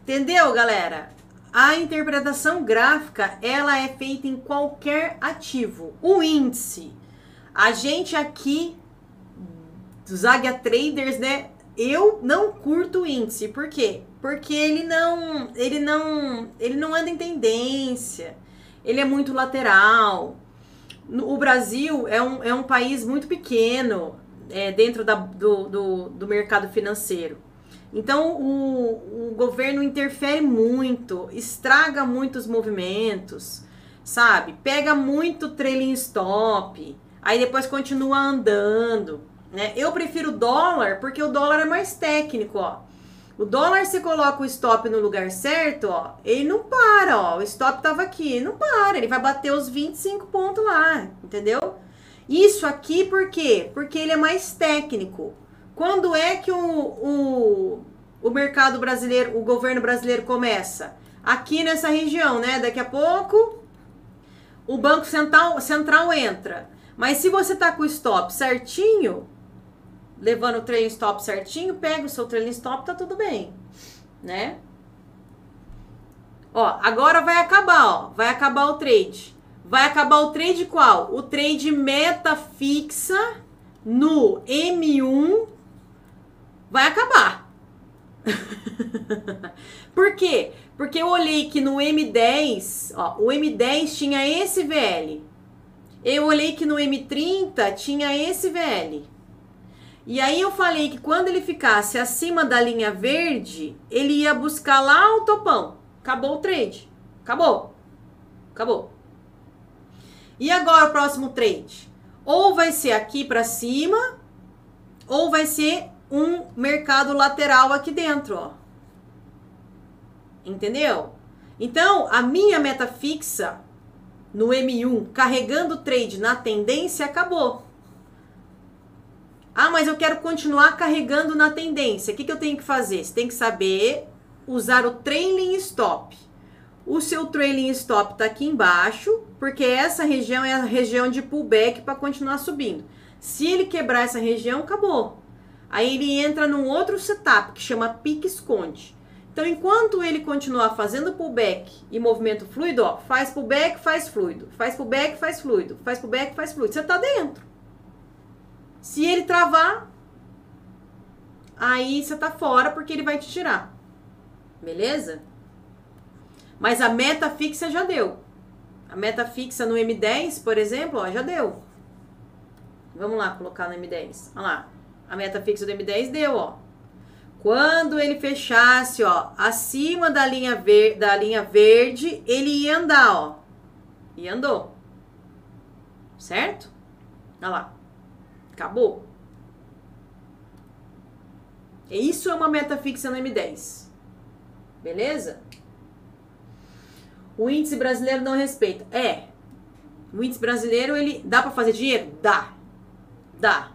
Entendeu, galera? A interpretação gráfica, ela é feita em qualquer ativo. O índice. A gente aqui dos Águia Traders, né? Eu não curto índice. Por quê? Porque ele não, ele não, ele não anda em tendência. Ele é muito lateral o Brasil é um, é um país muito pequeno é, dentro da, do, do, do, mercado financeiro. Então, o, o governo interfere muito, estraga muitos movimentos, sabe? Pega muito trailing stop, aí depois continua andando. Né? Eu prefiro dólar porque o dólar é mais técnico, ó. O dólar, você coloca o stop no lugar certo, ó, ele não para, ó. O stop tava aqui, não para, ele vai bater os 25 pontos lá, entendeu? Isso aqui por quê? Porque ele é mais técnico. Quando é que o, o, o mercado brasileiro, o governo brasileiro começa? Aqui nessa região, né? Daqui a pouco o Banco Central, Central entra. Mas se você tá com o stop certinho, levando o trailing stop certinho, pega o seu trailing stop, tá tudo bem, né? Ó, agora vai acabar, ó, vai acabar o trade. Vai acabar o trade qual? O trade meta fixa no M1 vai acabar. Por quê? Porque eu olhei que no M10, ó, o M10 tinha esse VL. Eu olhei que no M30 tinha esse VL. E aí eu falei que quando ele ficasse acima da linha verde, ele ia buscar lá o topão. Acabou o trade. Acabou. Acabou. E agora o próximo trade? Ou vai ser aqui para cima, ou vai ser um mercado lateral aqui dentro, ó. Entendeu? Então, a minha meta fixa no M1, carregando o trade na tendência, acabou. Ah, mas eu quero continuar carregando na tendência. O que, que eu tenho que fazer? Você tem que saber usar o trailing stop. O seu trailing stop está aqui embaixo, porque essa região é a região de pullback para continuar subindo. Se ele quebrar essa região, acabou. Aí ele entra num outro setup que chama pique esconde. Então, enquanto ele continuar fazendo pullback e movimento fluido, ó, faz pullback, faz fluido, faz pullback, faz fluido, faz pullback, faz fluido. Você está dentro. Se ele travar, aí você tá fora porque ele vai te tirar. Beleza? Mas a meta fixa já deu. A meta fixa no M10, por exemplo, ó, já deu. Vamos lá colocar no M10. Olha lá. A meta fixa do M10 deu, ó. Quando ele fechasse, ó, acima da linha, ver, da linha verde, ele ia andar, ó. E andou. Certo? Olha lá. Acabou. Isso é uma meta fixa no M10. Beleza? O índice brasileiro não respeita. É. O índice brasileiro, ele dá para fazer dinheiro? Dá. Dá.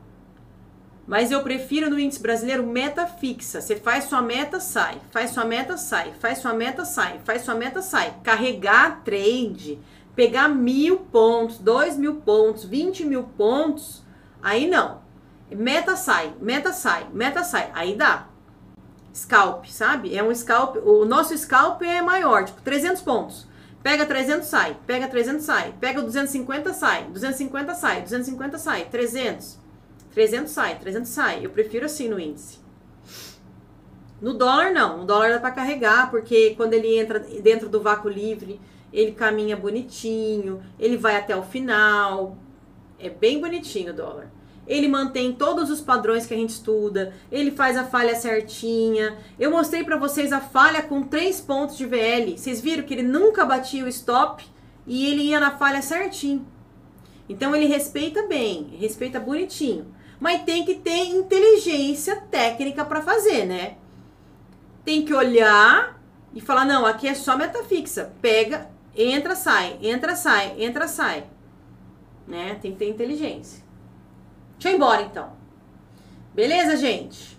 Mas eu prefiro no índice brasileiro meta fixa. Você faz sua meta, sai. Faz sua meta, sai. Faz sua meta, sai. Faz sua meta, sai. Carregar trade, pegar mil pontos, dois mil pontos, vinte mil pontos, aí não. Meta sai, meta sai, meta sai. Aí dá. Scalp, sabe? É um scalp. O nosso scalp é maior, tipo 300 pontos. Pega 300, sai. Pega 300, sai. Pega 250, sai. 250, sai. 250, sai. 300. 300 sai, 300 sai. Eu prefiro assim no índice. No dólar, não. No dólar dá para carregar, porque quando ele entra dentro do vácuo livre, ele caminha bonitinho, ele vai até o final. É bem bonitinho o dólar. Ele mantém todos os padrões que a gente estuda, ele faz a falha certinha. Eu mostrei para vocês a falha com 3 pontos de VL. Vocês viram que ele nunca batia o stop e ele ia na falha certinho. Então ele respeita bem, respeita bonitinho mas tem que ter inteligência técnica para fazer, né? Tem que olhar e falar: não, aqui é só meta fixa. Pega, entra, sai, entra, sai, entra, sai. Né? Tem que ter inteligência. Deixa eu ir embora então. Beleza, gente?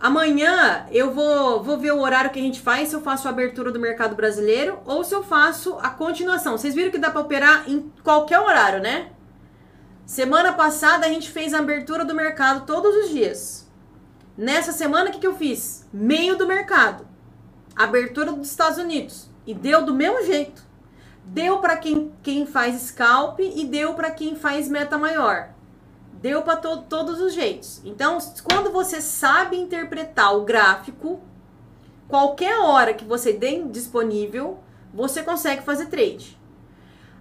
Amanhã eu vou, vou ver o horário que a gente faz, se eu faço a abertura do mercado brasileiro ou se eu faço a continuação. Vocês viram que dá para operar em qualquer horário, né? Semana passada a gente fez a abertura do mercado todos os dias. Nessa semana, o que, que eu fiz? Meio do mercado. Abertura dos Estados Unidos. E deu do mesmo jeito. Deu para quem, quem faz scalp e deu para quem faz meta maior. Deu para to todos os jeitos. Então, quando você sabe interpretar o gráfico, qualquer hora que você tem disponível, você consegue fazer trade.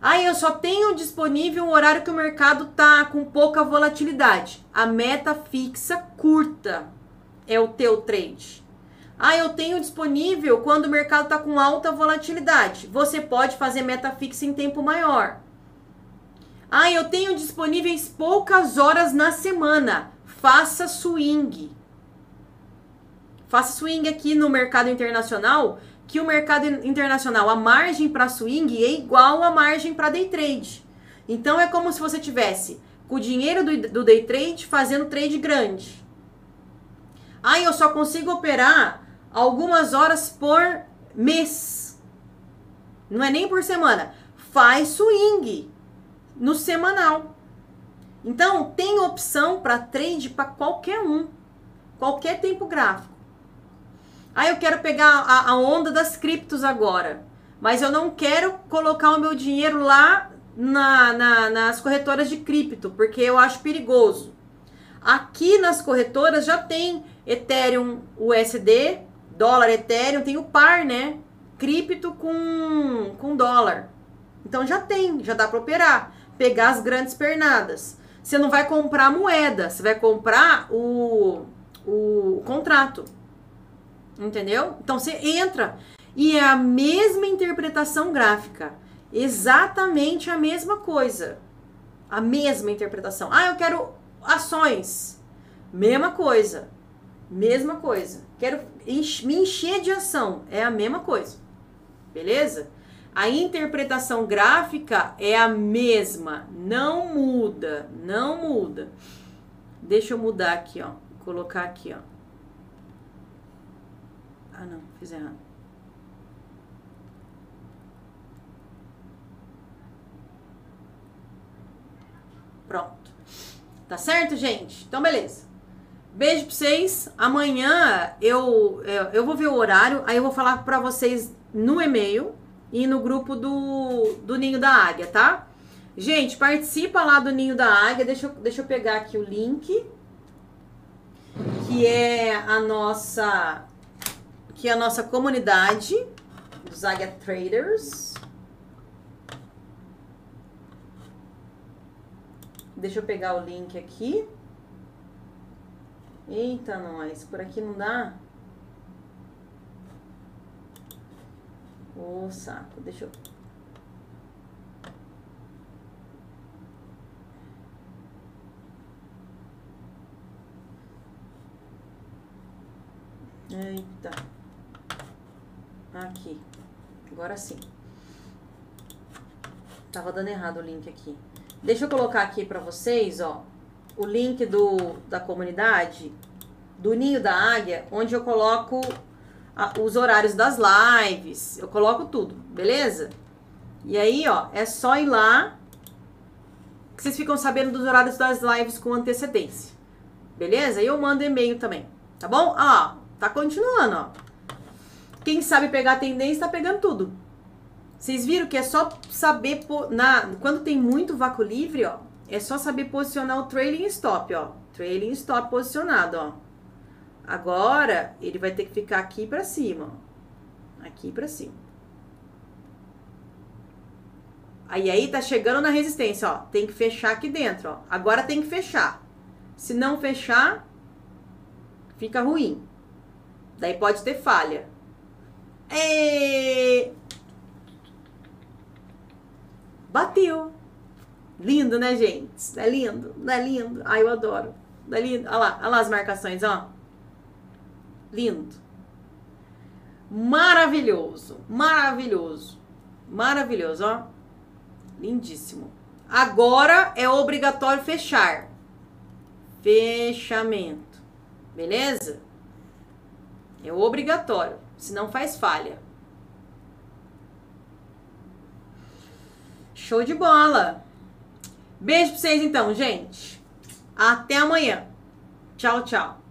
Ah, eu só tenho disponível um horário que o mercado tá com pouca volatilidade. A meta fixa curta é o teu trade. Ah, eu tenho disponível quando o mercado está com alta volatilidade. Você pode fazer meta fixa em tempo maior. Ah, eu tenho disponíveis poucas horas na semana. Faça swing. Faça swing aqui no mercado internacional que o mercado internacional, a margem para swing é igual à margem para day trade. Então é como se você tivesse com o dinheiro do, do day trade fazendo trade grande. Aí eu só consigo operar algumas horas por mês. Não é nem por semana. Faz swing no semanal. Então tem opção para trade para qualquer um, qualquer tempo gráfico. Ah, eu quero pegar a, a onda das criptos agora, mas eu não quero colocar o meu dinheiro lá na, na, nas corretoras de cripto, porque eu acho perigoso. Aqui nas corretoras já tem Ethereum USD, dólar Ethereum, tem o par, né? Cripto com, com dólar. Então já tem, já dá para operar. Pegar as grandes pernadas. Você não vai comprar moeda, você vai comprar o, o contrato. Entendeu? Então você entra e é a mesma interpretação gráfica. Exatamente a mesma coisa. A mesma interpretação. Ah, eu quero ações. Mesma coisa. Mesma coisa. Quero me encher de ação. É a mesma coisa. Beleza? A interpretação gráfica é a mesma. Não muda. Não muda. Deixa eu mudar aqui, ó. Colocar aqui, ó. Ah, não, fiz errado. Pronto. Tá certo, gente? Então, beleza. Beijo pra vocês. Amanhã eu, eu, eu vou ver o horário, aí eu vou falar pra vocês no e-mail e no grupo do, do Ninho da Águia, tá? Gente, participa lá do Ninho da Águia. Deixa eu, deixa eu pegar aqui o link. Que é a nossa que é a nossa comunidade dos Águia Traders. Deixa eu pegar o link aqui. Eita, nós. Por aqui não dá? Ô, saco. Deixa eu... Eita. Aqui. Agora sim. Tava dando errado o link aqui. Deixa eu colocar aqui pra vocês, ó, o link do, da comunidade, do Ninho da Águia, onde eu coloco a, os horários das lives. Eu coloco tudo, beleza? E aí, ó, é só ir lá que vocês ficam sabendo dos horários das lives com antecedência. Beleza? E eu mando e-mail também. Tá bom? Ó, tá continuando, ó. Quem sabe pegar a tendência tá pegando tudo. Vocês viram que é só saber na quando tem muito vácuo livre, ó, é só saber posicionar o trailing stop, ó. Trailing stop posicionado, ó. Agora ele vai ter que ficar aqui para cima. Aqui para cima. Aí aí tá chegando na resistência, ó. Tem que fechar aqui dentro, ó. Agora tem que fechar. Se não fechar, fica ruim. Daí pode ter falha. E... Bateu. Lindo, né, gente? É lindo, não é lindo? Ai, eu adoro. Não é lindo? Olha lá, olha lá as marcações, ó. Lindo. Maravilhoso, maravilhoso, maravilhoso, ó. Lindíssimo. Agora é obrigatório fechar. Fechamento. Beleza? É obrigatório, senão faz falha. Show de bola! Beijo pra vocês então, gente. Até amanhã. Tchau, tchau.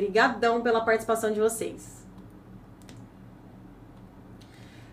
Obrigadão pela participação de vocês.